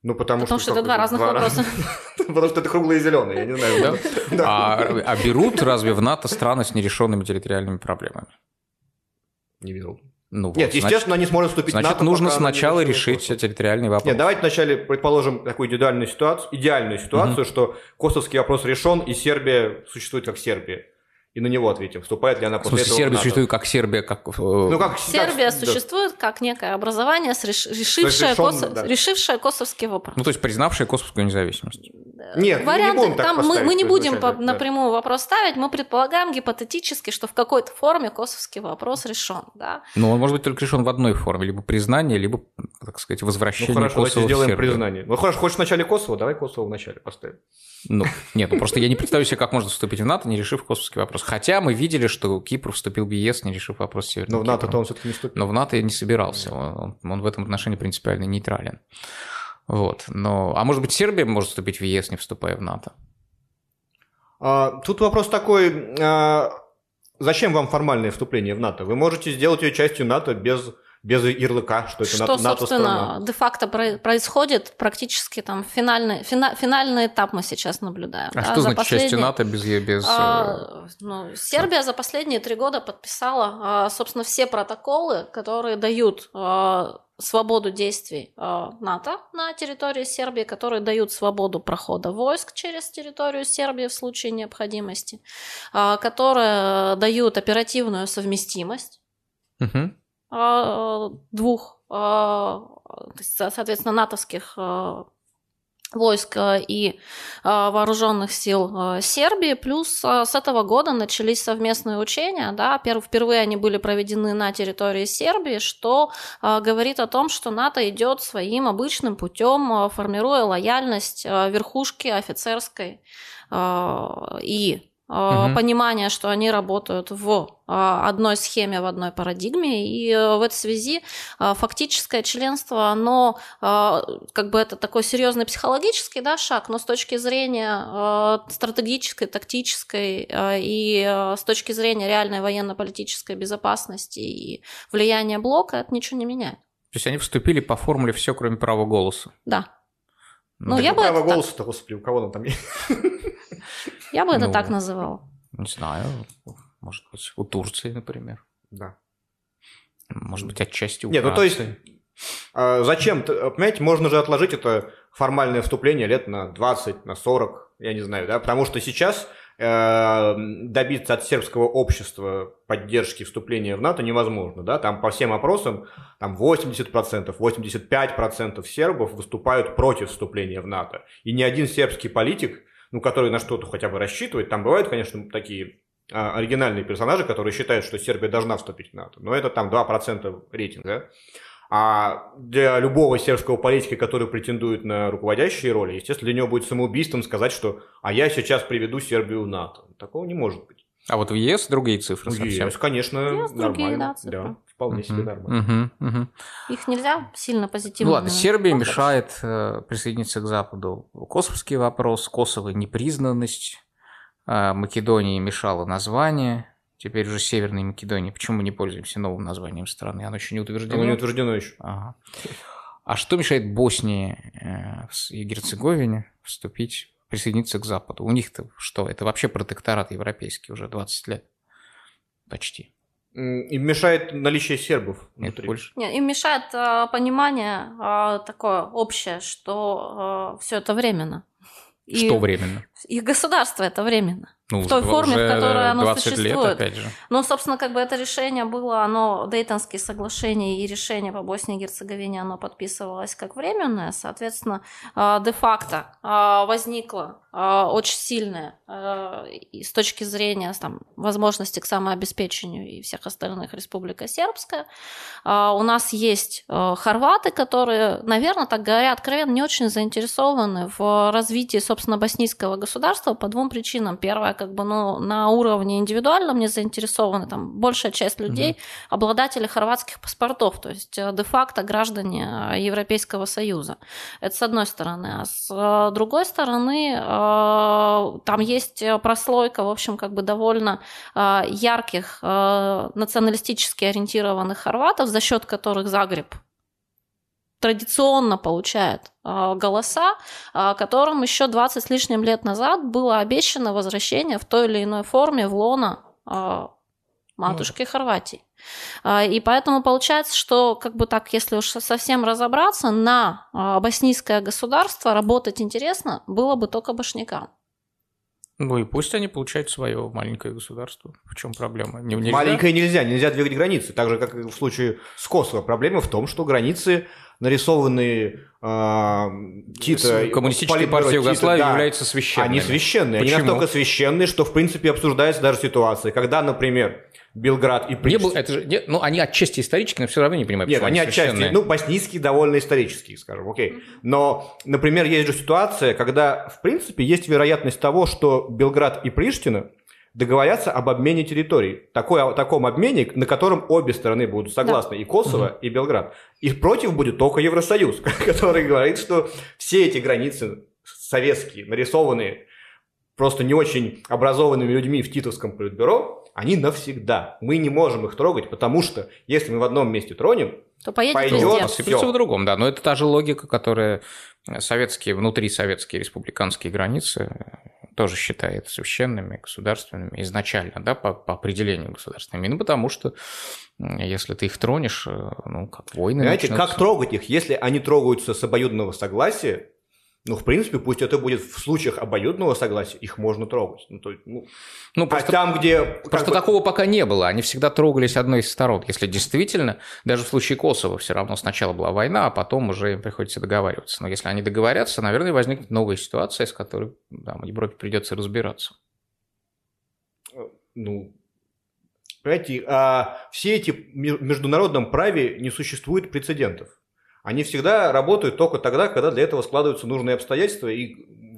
Ну, потому, потому что, что это два разных два вопроса. Потому что это круглые и зеленые, я не знаю. А, а берут разве в НАТО страны с нерешенными территориальными проблемами? Не берут. Ну, Нет, вот, естественно, значит, они сможет вступить значит, в НАТО. нужно сначала решить вопрос. территориальный вопрос. Нет, давайте вначале предположим такую идеальную ситуацию, идеальную ситуацию, угу. что косовский вопрос решен, и Сербия существует как Сербия и на него ответим, вступает ли она после в смысле, этого Сербия существует как Сербия, как... Э, ну, как Сербия как, существует да. как некое образование, решившее, решен, косов... да. решившее косовский вопрос. Ну, то есть признавшее косовскую независимость. Нет, Варианты, мы не будем там так мы, мы не будем по, да. напрямую вопрос ставить, мы предполагаем гипотетически, что в какой-то форме косовский вопрос решен, да. Но он может быть только решен в одной форме, либо признание, либо, так сказать, возвращение ну, хорошо, Косово сделаем в Сербию. признание. Ну, хорошо, хочешь в начале Косово, давай Косово в начале поставим. Ну, нет, ну просто я не представляю себе, как можно вступить в НАТО, не решив косовский вопрос. Хотя мы видели, что Кипр вступил в ЕС, не решив вопрос Северного Но в НАТО-то он все-таки не вступил. Но в НАТО я не собирался. Он, он в этом отношении принципиально нейтрален. Вот. Но, а может быть, Сербия может вступить в ЕС, не вступая в НАТО? А, тут вопрос такой. А, зачем вам формальное вступление в НАТО? Вы можете сделать ее частью НАТО без без ярлыка, что это что, НАТО, НАТО собственно, де-факто происходит практически там финальный, фина, финальный этап мы сейчас наблюдаем. А да, что значит последние... частью НАТО без... без а, э, ну, Сербия за последние три года подписала, а, собственно, все протоколы, которые дают а, свободу действий НАТО на территории Сербии, которые дают свободу прохода войск через территорию Сербии в случае необходимости, которые дают оперативную совместимость. Угу а, двух, а, соответственно, натовских а, войск и вооруженных сил Сербии. Плюс с этого года начались совместные учения. Да, впервые они были проведены на территории Сербии, что говорит о том, что НАТО идет своим обычным путем, формируя лояльность верхушки офицерской и угу. понимание, что они работают в а, одной схеме, в одной парадигме, и э, в этой связи а, фактическое членство, оно как бы это такой серьезный психологический да, шаг, но с точки зрения стратегической, тактической и с точки зрения реальной военно-политической безопасности и влияния блока это ничего не меняет. То есть они вступили по формуле все, кроме права голоса. Да. Ну, ну я бы право голоса-то, господи, у кого там есть? Я бы это ну, так называла. Не знаю, может быть, у Турции, например. Да. Может быть, отчасти у Нет, ну то есть, а, зачем, понимаете, можно же отложить это формальное вступление лет на 20, на 40, я не знаю, да, потому что сейчас добиться от сербского общества поддержки вступления в НАТО невозможно, да, там по всем опросам там 80%, 85% сербов выступают против вступления в НАТО, и ни один сербский политик ну, который на что-то хотя бы рассчитывает. Там бывают, конечно, такие а, оригинальные персонажи, которые считают, что Сербия должна вступить в НАТО. Но это там 2% рейтинга. Да? А для любого сербского политика, который претендует на руководящие роли, естественно, для него будет самоубийством сказать, что «а я сейчас приведу Сербию в НАТО». Такого не может быть. А вот в ЕС другие цифры в совсем? ЕС, конечно, ЕС нормально. Другие, да, цифры. да, вполне uh-huh, себе нормально. Uh-huh, uh-huh. Их нельзя сильно позитивно... Ну ладно, Сербия мешает э, присоединиться к Западу. Косовский вопрос, Косово непризнанность, э, Македонии мешало название, теперь уже Северной Македонии. Почему мы не пользуемся новым названием страны? Оно еще не утверждено? Оно не утверждено еще. Ага. А что мешает Боснии э, и Герцеговине вступить присоединиться к Западу. У них-то что? Это вообще протекторат европейский уже 20 лет. Почти. Им мешает наличие сербов Нет, внутри. больше. Нет, им мешает э, понимание э, такое общее, что э, все это временно. И что временно? Их государство это временно. Ну, в той форме, в которой оно 20 существует. Лет, опять же. Ну, собственно, как бы это решение было, оно, Дейтонские соглашения и решение по Боснии и Герцеговине, оно подписывалось как временное, соответственно, а, де-факто а, возникло очень сильное с точки зрения там, возможности к самообеспечению и всех остальных Республика Сербская. У нас есть хорваты, которые, наверное, так говоря откровенно, не очень заинтересованы в развитии, собственно, боснийского государства по двум причинам. Первое, как бы, ну, на уровне индивидуальном не заинтересованы, там, большая часть людей угу. обладатели хорватских паспортов, то есть э, де-факто граждане э, Европейского Союза. Это с одной стороны. А с э, другой стороны, там есть прослойка, в общем, как бы довольно ярких националистически ориентированных хорватов, за счет которых Загреб традиционно получает голоса, которым еще 20 с лишним лет назад было обещано возвращение в той или иной форме в лона матушки ну, Хорватии. И поэтому получается, что, как бы так, если уж совсем разобраться, на боснийское государство работать интересно было бы только башнякам. Ну и пусть они получают свое маленькое государство. В чем проблема? Не, нельзя? Маленькое нельзя, нельзя двигать границы. Так же, как и в случае с Косово. Проблема в том, что границы нарисованные э, Тита... Коммунистическая партия Югославии да, являются священными. Они священные. Почему? Они настолько священные, что, в принципе, обсуждается даже ситуация, когда, например, Белград и Причтина. Не был, это же, нет, ну, они отчасти исторические, но все равно не понимаю, Нет, они, они отчасти, ну, боснийские довольно исторические, скажем, окей. Но, например, есть же ситуация, когда, в принципе, есть вероятность того, что Белград и Приштина договорятся об обмене территорий. Такой, о таком обмене, на котором обе стороны будут согласны, да. и Косово, угу. и Белград. И против будет только Евросоюз, который говорит, что все эти границы советские, нарисованные просто не очень образованными людьми в Титовском политбюро, они навсегда. Мы не можем их трогать, потому что если мы в одном месте тронем, то поедет пойдет все. в другом, да. Но это та же логика, которая советские, внутри советские республиканские границы тоже считает священными, государственными изначально, да, по, по определению государственными. Именно потому что если ты их тронешь, э, ну, как войны Знаете, начнутся. как трогать их? Если они трогаются с обоюдного согласия, ну, в принципе, пусть это будет в случаях обоюдного согласия, их можно трогать. Ну, то, ну, ну а просто, а там, где... Просто бы... такого пока не было. Они всегда трогались одной из сторон. Если действительно, даже в случае Косово все равно сначала была война, а потом уже им приходится договариваться. Но если они договорятся, наверное, возникнет новая ситуация, с которой да, Европе придется разбираться. Ну, понимаете, а все эти в международном праве не существует прецедентов. Они всегда работают только тогда, когда для этого складываются нужные обстоятельства, и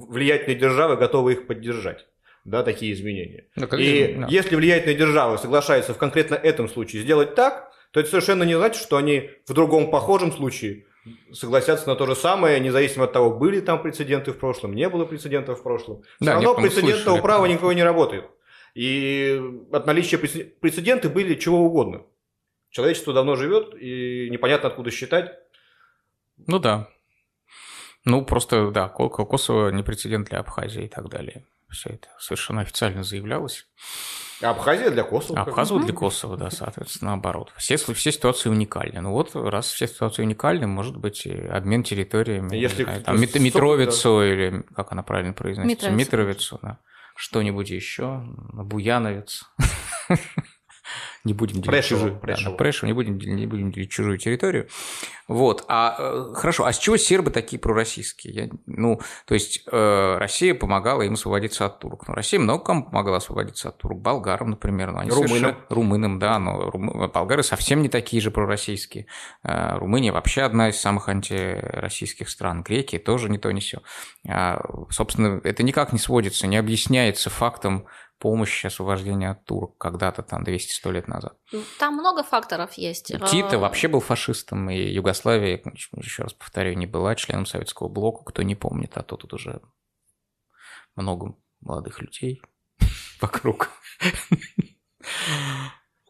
влиятельные державы готовы их поддержать. Да, такие изменения. Да, и да. если влиятельные державы соглашаются в конкретно этом случае сделать так, то это совершенно не значит, что они в другом похожем случае согласятся на то же самое, независимо от того, были там прецеденты в прошлом, не было прецедентов в прошлом. Все да, равно прецедентного права никакого не работает. И от наличия прецеденты были чего угодно. Человечество давно живет, и непонятно откуда считать. Ну да. Ну, просто, да, Косово не прецедент для Абхазии и так далее. Все это совершенно официально заявлялось. Абхазия для Косово. Абхазия для Косово, да, соответственно, наоборот. Все, все ситуации уникальны. Ну вот, раз все ситуации уникальны, может быть, обмен территориями. Если знаю, там, Мит, Митровицу да. или, как она правильно произносится? Митровицу. Митровицу, да. Что-нибудь еще, Буяновец. не будем делить Прешево, чужую, Прешево. Да, Прешево, не будем, не будем делить чужую территорию. Вот, а э, хорошо, а с чего сербы такие пророссийские? Я, ну, то есть э, Россия помогала им освободиться от турок. Ну, Россия много кому помогала освободиться от турок. Болгарам, например, ну, они румынам. Совершенно... Румынам, да, но рум... болгары совсем не такие же пророссийские. Э, Румыния вообще одна из самых антироссийских стран. Греки тоже не то, не все. А, собственно, это никак не сводится, не объясняется фактом помощи освобождения от турок когда-то там 200-100 лет назад. Там много факторов есть. Тита а, вообще был фашистом, и Югославия, еще раз повторяю, не была членом советского блока, кто не помнит, а то тут уже много молодых людей вокруг.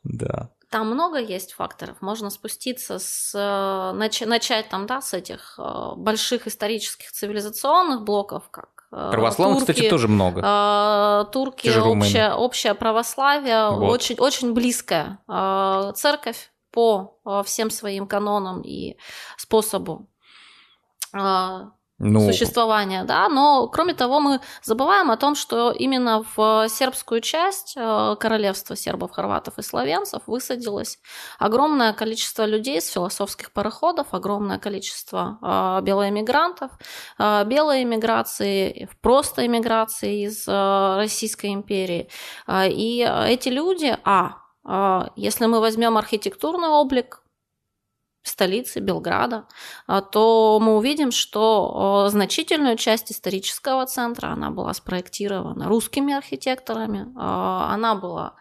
Да. Там много есть факторов. Можно спуститься с э, начать там, да, с этих э, больших исторических цивилизационных блоков, как Православных, турки, кстати, тоже много. Э, турки, общее, общее православие, вот. очень, очень близкая э, церковь по всем своим канонам и способу ну... существования, да, но кроме того мы забываем о том, что именно в сербскую часть э, королевства сербов, хорватов и славянцев высадилось огромное количество людей с философских пароходов, огромное количество э, белоэмигрантов, э, белой эмиграции, просто эмиграции из Российской империи. И эти люди, а, если мы возьмем архитектурный облик столицы Белграда, а, то мы увидим, что значительную часть исторического центра она была спроектирована русскими архитекторами, а, она была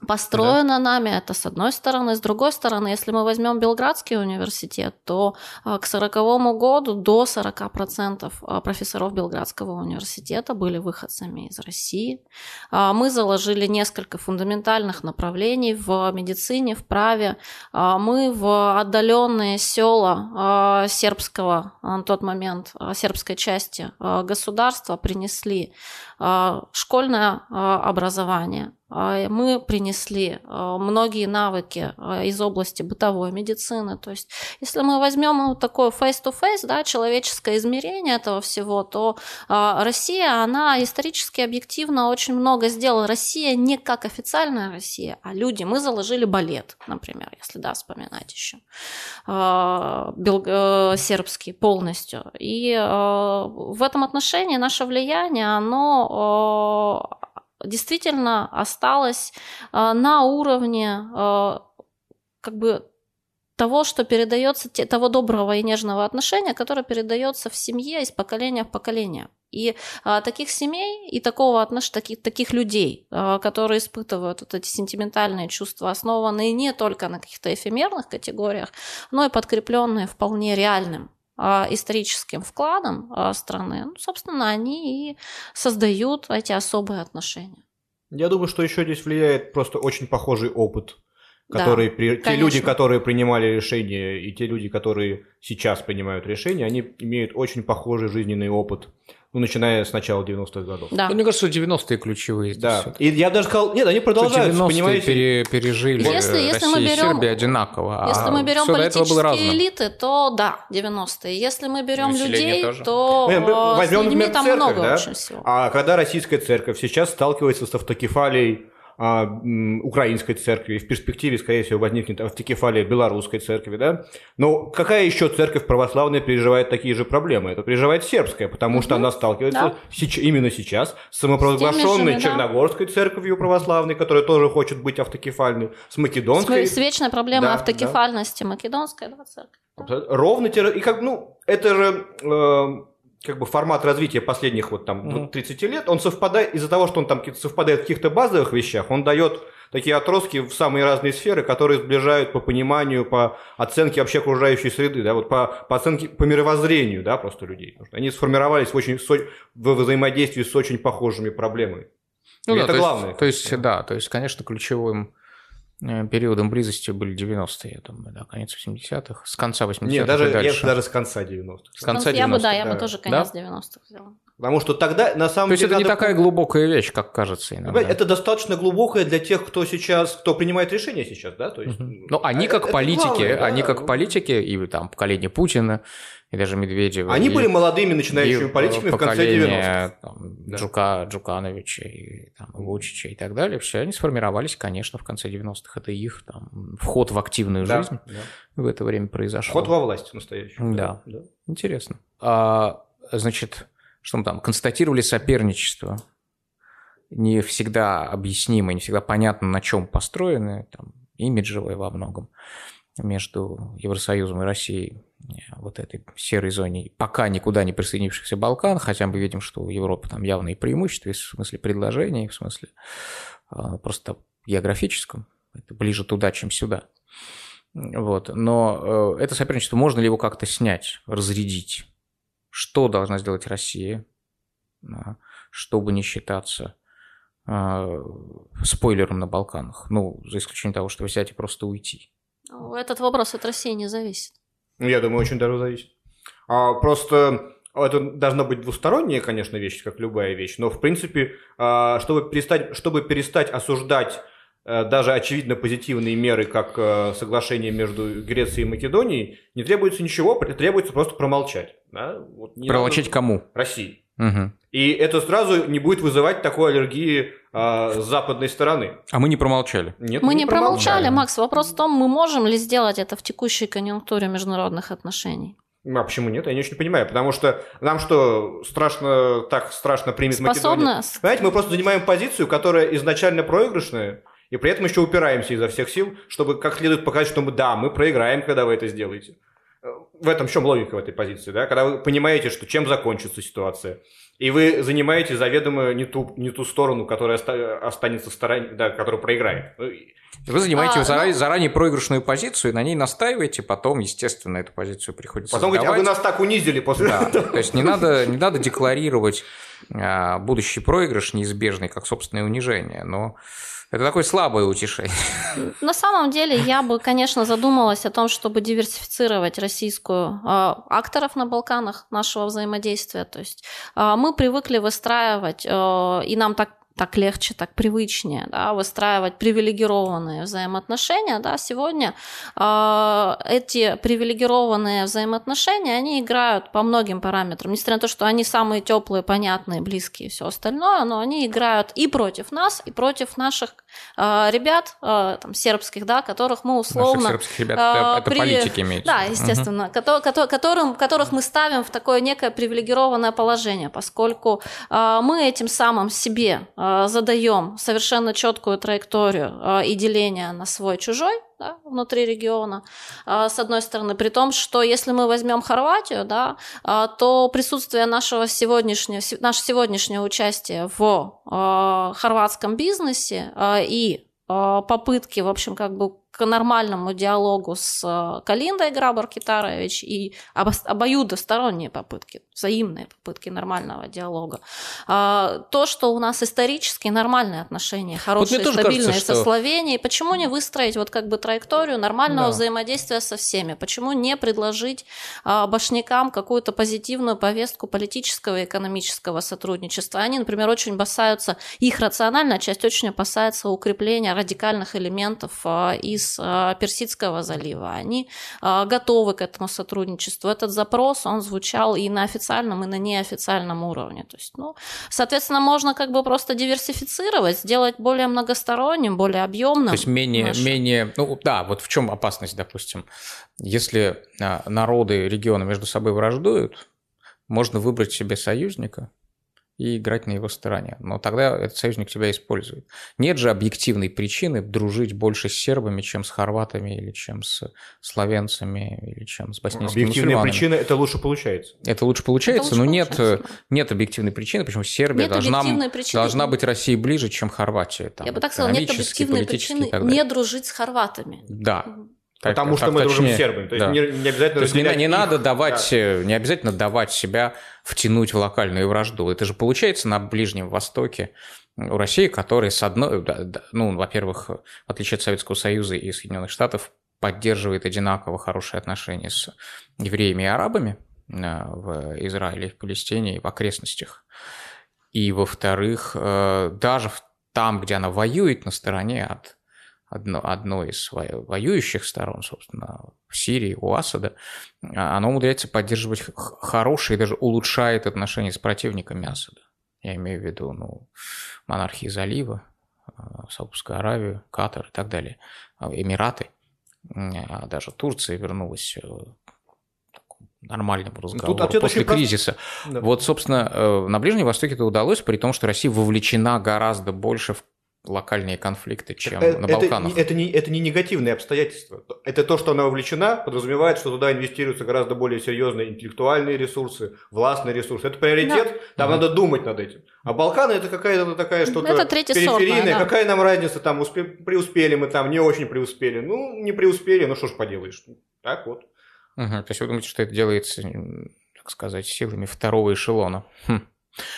а, построено да. нами, это с одной стороны. С другой стороны, если мы возьмем Белградский университет, то а, к 1940 году до 40% а, профессоров Белградского университета были выходцами из России. А, мы заложили несколько фундаментальных направлений в медицине, в праве. Мы в отдаленные села сербского на тот момент, сербской части государства принесли школьное образование, мы принесли а, многие навыки а, из области бытовой медицины. То есть, если мы возьмем вот такое face-to-face, да, человеческое измерение этого всего, то Россия, она исторически объективно очень много сделала. Россия не как официальная Россия, а люди. Мы заложили балет, например, если да, вспоминать еще э, сербский полностью. И в этом отношении наше влияние, оно действительно осталось э, на уровне э, как бы того, что передается, того доброго и нежного отношения, которое передается в семье из поколения в поколение. И а, таких семей и такого отнош... таких, таких людей, а, которые испытывают вот эти сентиментальные чувства, основанные не только на каких-то эфемерных категориях, но и подкрепленные вполне реальным а, историческим вкладом а, страны, ну, собственно, они и создают эти особые отношения. Я думаю, что еще здесь влияет просто очень похожий опыт, который да, при... те люди, которые принимали решения, и те люди, которые сейчас принимают решения, они имеют очень похожий жизненный опыт ну, начиная с начала 90-х годов. Да. Ну, мне кажется, 90-е ключевые здесь. Да. И я даже сказал, нет, они продолжают, понимаете? Пере, пережили если, Россия если мы берем, и Сербия одинаково. Если а мы берем политические элиты, то да, 90-е. Если мы берем людей, тоже. то мы, мы возьмем, например, там церковь, много да? очень всего. А когда российская церковь сейчас сталкивается с автокефалией а, украинской церкви, в перспективе, скорее всего, возникнет автокефалия белорусской церкви, да? Но какая еще церковь православная переживает такие же проблемы? Это переживает сербская, потому что она сталкивается да. сеч- именно сейчас с самопровозглашенной с Черногорской церковью православной, которая тоже хочет быть автокефальной, с македонской. С вечная проблема да, автокефальности да. македонской да, церковь. Ровно, и как, ну, это же... Э, как бы формат развития последних вот там mm-hmm. 30 лет, он совпадает, из-за того, что он там совпадает в каких-то базовых вещах, он дает такие отростки в самые разные сферы, которые сближают по пониманию, по оценке вообще окружающей среды, да, вот по, по оценке, по мировоззрению, да, просто людей. Потому что они сформировались в очень в взаимодействии с очень похожими проблемами. Ну, да, это то главное. Есть, то есть, да, то есть, конечно, ключевым периодом близости были 90-е, я думаю, да, конец 80-х, с конца 80-х Нет, даже, дальше. Я, даже с конца 90-х. С конца 90-х. Я бы, да, я бы тоже конец да? 90-х взяла. Потому что тогда, на самом То деле... То есть это не такая глубокая вещь, как кажется иногда. Это достаточно глубокая для тех, кто сейчас, кто принимает решения сейчас, да? То есть, Ну, они как это политики, они как политики, и там поколение Путина, и даже Медведева. Они и, были молодыми начинающими политиками в конце 90-х. Там, да. Джука, Джукановича и там, Вучича и так далее. Все они сформировались, конечно, в конце 90-х. Это их там, вход в активную да, жизнь да. в это время произошел. Вход во власть настоящую. Да, да. интересно. А, значит, что мы там, констатировали соперничество не всегда объяснимо, не всегда понятно, на чем построены, там, имиджевое во многом между Евросоюзом и Россией вот этой серой зоне, пока никуда не присоединившихся Балкан, хотя мы видим, что у Европы там явные преимущества в смысле предложений, в смысле а, просто географическом, это ближе туда, чем сюда. Вот. Но э, это соперничество, можно ли его как-то снять, разрядить? Что должна сделать Россия, чтобы не считаться а, спойлером на Балканах? Ну, за исключением того, что взять и просто уйти. Этот вопрос от России не зависит. Ну, я думаю, очень даже зависит. А, просто это должна быть двусторонняя, конечно, вещь, как любая вещь, но, в принципе, а, чтобы перестать, чтобы перестать осуждать э, даже очевидно позитивные меры, как э, соглашение между Грецией и Македонией, не требуется ничего, требуется просто промолчать. Да? Вот Промолчать надо... кому? России. Угу. И это сразу не будет вызывать такой аллергии а, с западной стороны. А мы не промолчали. Нет, мы не, не промолчали, промолчали, Макс. Вопрос в том, мы можем ли сделать это в текущей конъюнктуре международных отношений. А почему нет? Я не очень понимаю. Потому что нам что, страшно, так страшно примет Способна... Македония? Понимаете, мы просто занимаем позицию, которая изначально проигрышная, и при этом еще упираемся изо всех сил, чтобы как следует показать, что мы, да, мы проиграем, когда вы это сделаете. В этом в чем логика в этой позиции, да? Когда вы понимаете, что чем закончится ситуация, и вы занимаете заведомо не ту, не ту сторону, которая останется в стороне, да, которая проиграет. Ну, вы занимаете а, заранее, ну... заранее проигрышную позицию, и на ней настаиваете, потом, естественно, эту позицию приходится Потом говорите, а вы нас так унизили после да, этого. То есть не надо, не надо декларировать а, будущий проигрыш неизбежный, как собственное унижение, но это такое слабое утешение. На самом деле я бы, конечно, задумалась о том, чтобы диверсифицировать российскую э, акторов на Балканах нашего взаимодействия. То есть э, мы привыкли выстраивать, э, и нам так так легче, так привычнее, да, выстраивать привилегированные взаимоотношения, да, сегодня э, эти привилегированные взаимоотношения, они играют по многим параметрам, несмотря на то, что они самые теплые, понятные, близкие и все остальное, но они играют и против нас, и против наших э, ребят, э, там, сербских, да, которых мы условно... Наших сербских ребят, э, это при... политики имеете. Да, естественно, угу. ко- которым, которых мы ставим в такое некое привилегированное положение, поскольку э, мы этим самым себе задаем совершенно четкую траекторию э, и деление на свой-чужой, да, внутри региона, э, с одной стороны, при том, что если мы возьмем Хорватию, да, то присутствие нашего сегодняшнего, наше сегодняшнее участие в хорватском бизнесе и попытки, в общем, как бы к нормальному диалогу с э, Калиндой Грабар Китарович и обоюдосторонние попытки, взаимные попытки нормального диалога. А, то, что у нас исторически нормальные отношения, хорошие, вот стабильные кажется, со Словенией, почему не выстроить вот как бы траекторию нормального да. взаимодействия со всеми? Почему не предложить а, башнякам какую-то позитивную повестку политического и экономического сотрудничества? Они, например, очень опасаются, их рациональная часть очень опасается укрепления радикальных элементов а, из из а, Персидского залива. Они а, готовы к этому сотрудничеству. Этот запрос, он звучал и на официальном, и на неофициальном уровне. То есть, ну, соответственно, можно как бы просто диверсифицировать, сделать более многосторонним, более объемным. То есть менее, наш... менее, ну да, вот в чем опасность, допустим, если а, народы региона между собой враждуют, можно выбрать себе союзника, и играть на его стороне. Но тогда этот союзник тебя использует. Нет же объективной причины дружить больше с сербами, чем с хорватами, или чем с словенцами, или чем с боснийскими Объективная мусульманами. причина – это лучше получается. Это лучше получается, это лучше но получается. нет, нет объективной причины, почему Сербия нет должна, причины. должна быть России ближе, чем Хорватия. Там, Я бы так сказала, нет объективной причины не дружить с хорватами. Да, так, Потому что мы точнее, дружим с сербами. То есть да. не, не обязательно То есть не, не надо давать, да. Э, не обязательно давать себя втянуть в локальную вражду. Это же получается на Ближнем Востоке у России, которая с одной, ну, во-первых, в отличие от Советского Союза и Соединенных Штатов, поддерживает одинаково хорошие отношения с евреями и арабами э, в Израиле, в Палестине и в окрестностях. И, во-вторых, э, даже там, где она воюет на стороне от одно, одной из воюющих сторон, собственно, в Сирии, у Асада, а, оно умудряется поддерживать хорошие, даже улучшает отношения с противниками Асада. Я имею в виду ну, монархии залива, а, Саудовскую Аравию, Катар и так далее, а, Эмираты, даже Турция вернулась э, нормальному ну, разговору Тут после кризиса. Да. Вот, собственно, э, на Ближнем Востоке это удалось, при том, что Россия вовлечена гораздо больше в локальные конфликты, чем это, на Балканах. Это, это, не, это не негативные обстоятельства. Это то, что она вовлечена, подразумевает, что туда инвестируются гораздо более серьезные интеллектуальные ресурсы, властные ресурсы. Это приоритет, да. там угу. надо думать над этим. А Балканы это какая-то такая что-то это периферийная. Да. Какая нам разница, там успе... преуспели мы там, не очень преуспели. Ну, не преуспели, ну что ж поделаешь. Так вот. Угу. То есть вы думаете, что это делается, так сказать, силами второго эшелона? Хм.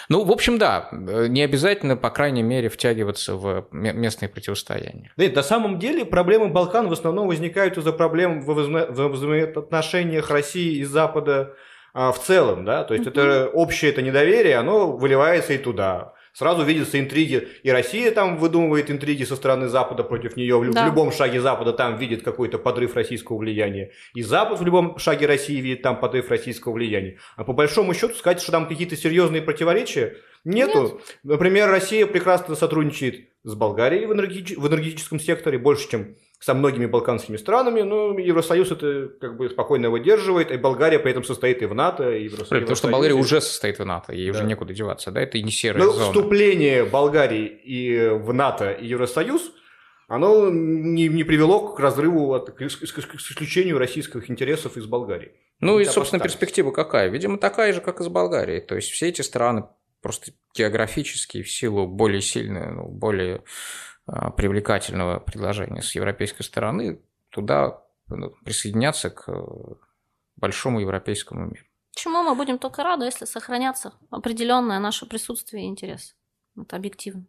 Ну, в общем, да, не обязательно, по крайней мере, втягиваться в местные противостояния. Да, на самом деле проблемы Балкан в основном возникают из-за проблем в взаимоотношениях России и Запада а, в целом, да, то есть это общее это недоверие, оно выливается и туда. Сразу видятся интриги, и Россия там выдумывает интриги со стороны Запада против нее. В, да. в любом шаге Запада там видит какой-то подрыв российского влияния. И Запад в любом шаге России видит там подрыв российского влияния. А по большому счету сказать, что там какие-то серьезные противоречия, нету. Нет. Например, Россия прекрасно сотрудничает с Болгарией в, энергетич- в энергетическом секторе больше, чем со многими балканскими странами, но Евросоюз это как бы спокойно выдерживает, и Болгария при этом состоит и в НАТО, и в Евросоюзе. Потому что Болгария уже состоит в НАТО, ей да. уже некуда деваться, да, это и не серая но зона. вступление Болгарии и в НАТО и Евросоюз, оно не, не привело к разрыву, от, к, к, к исключению российских интересов из Болгарии. Ну и, собственно, поставить. перспектива какая? Видимо, такая же, как и с Болгарией. То есть все эти страны просто географически в силу более сильной, ну, более привлекательного предложения с европейской стороны туда ну, присоединяться к большому европейскому миру. Чему мы будем только рады, если сохранятся определенное наше присутствие и интерес. Это объективно.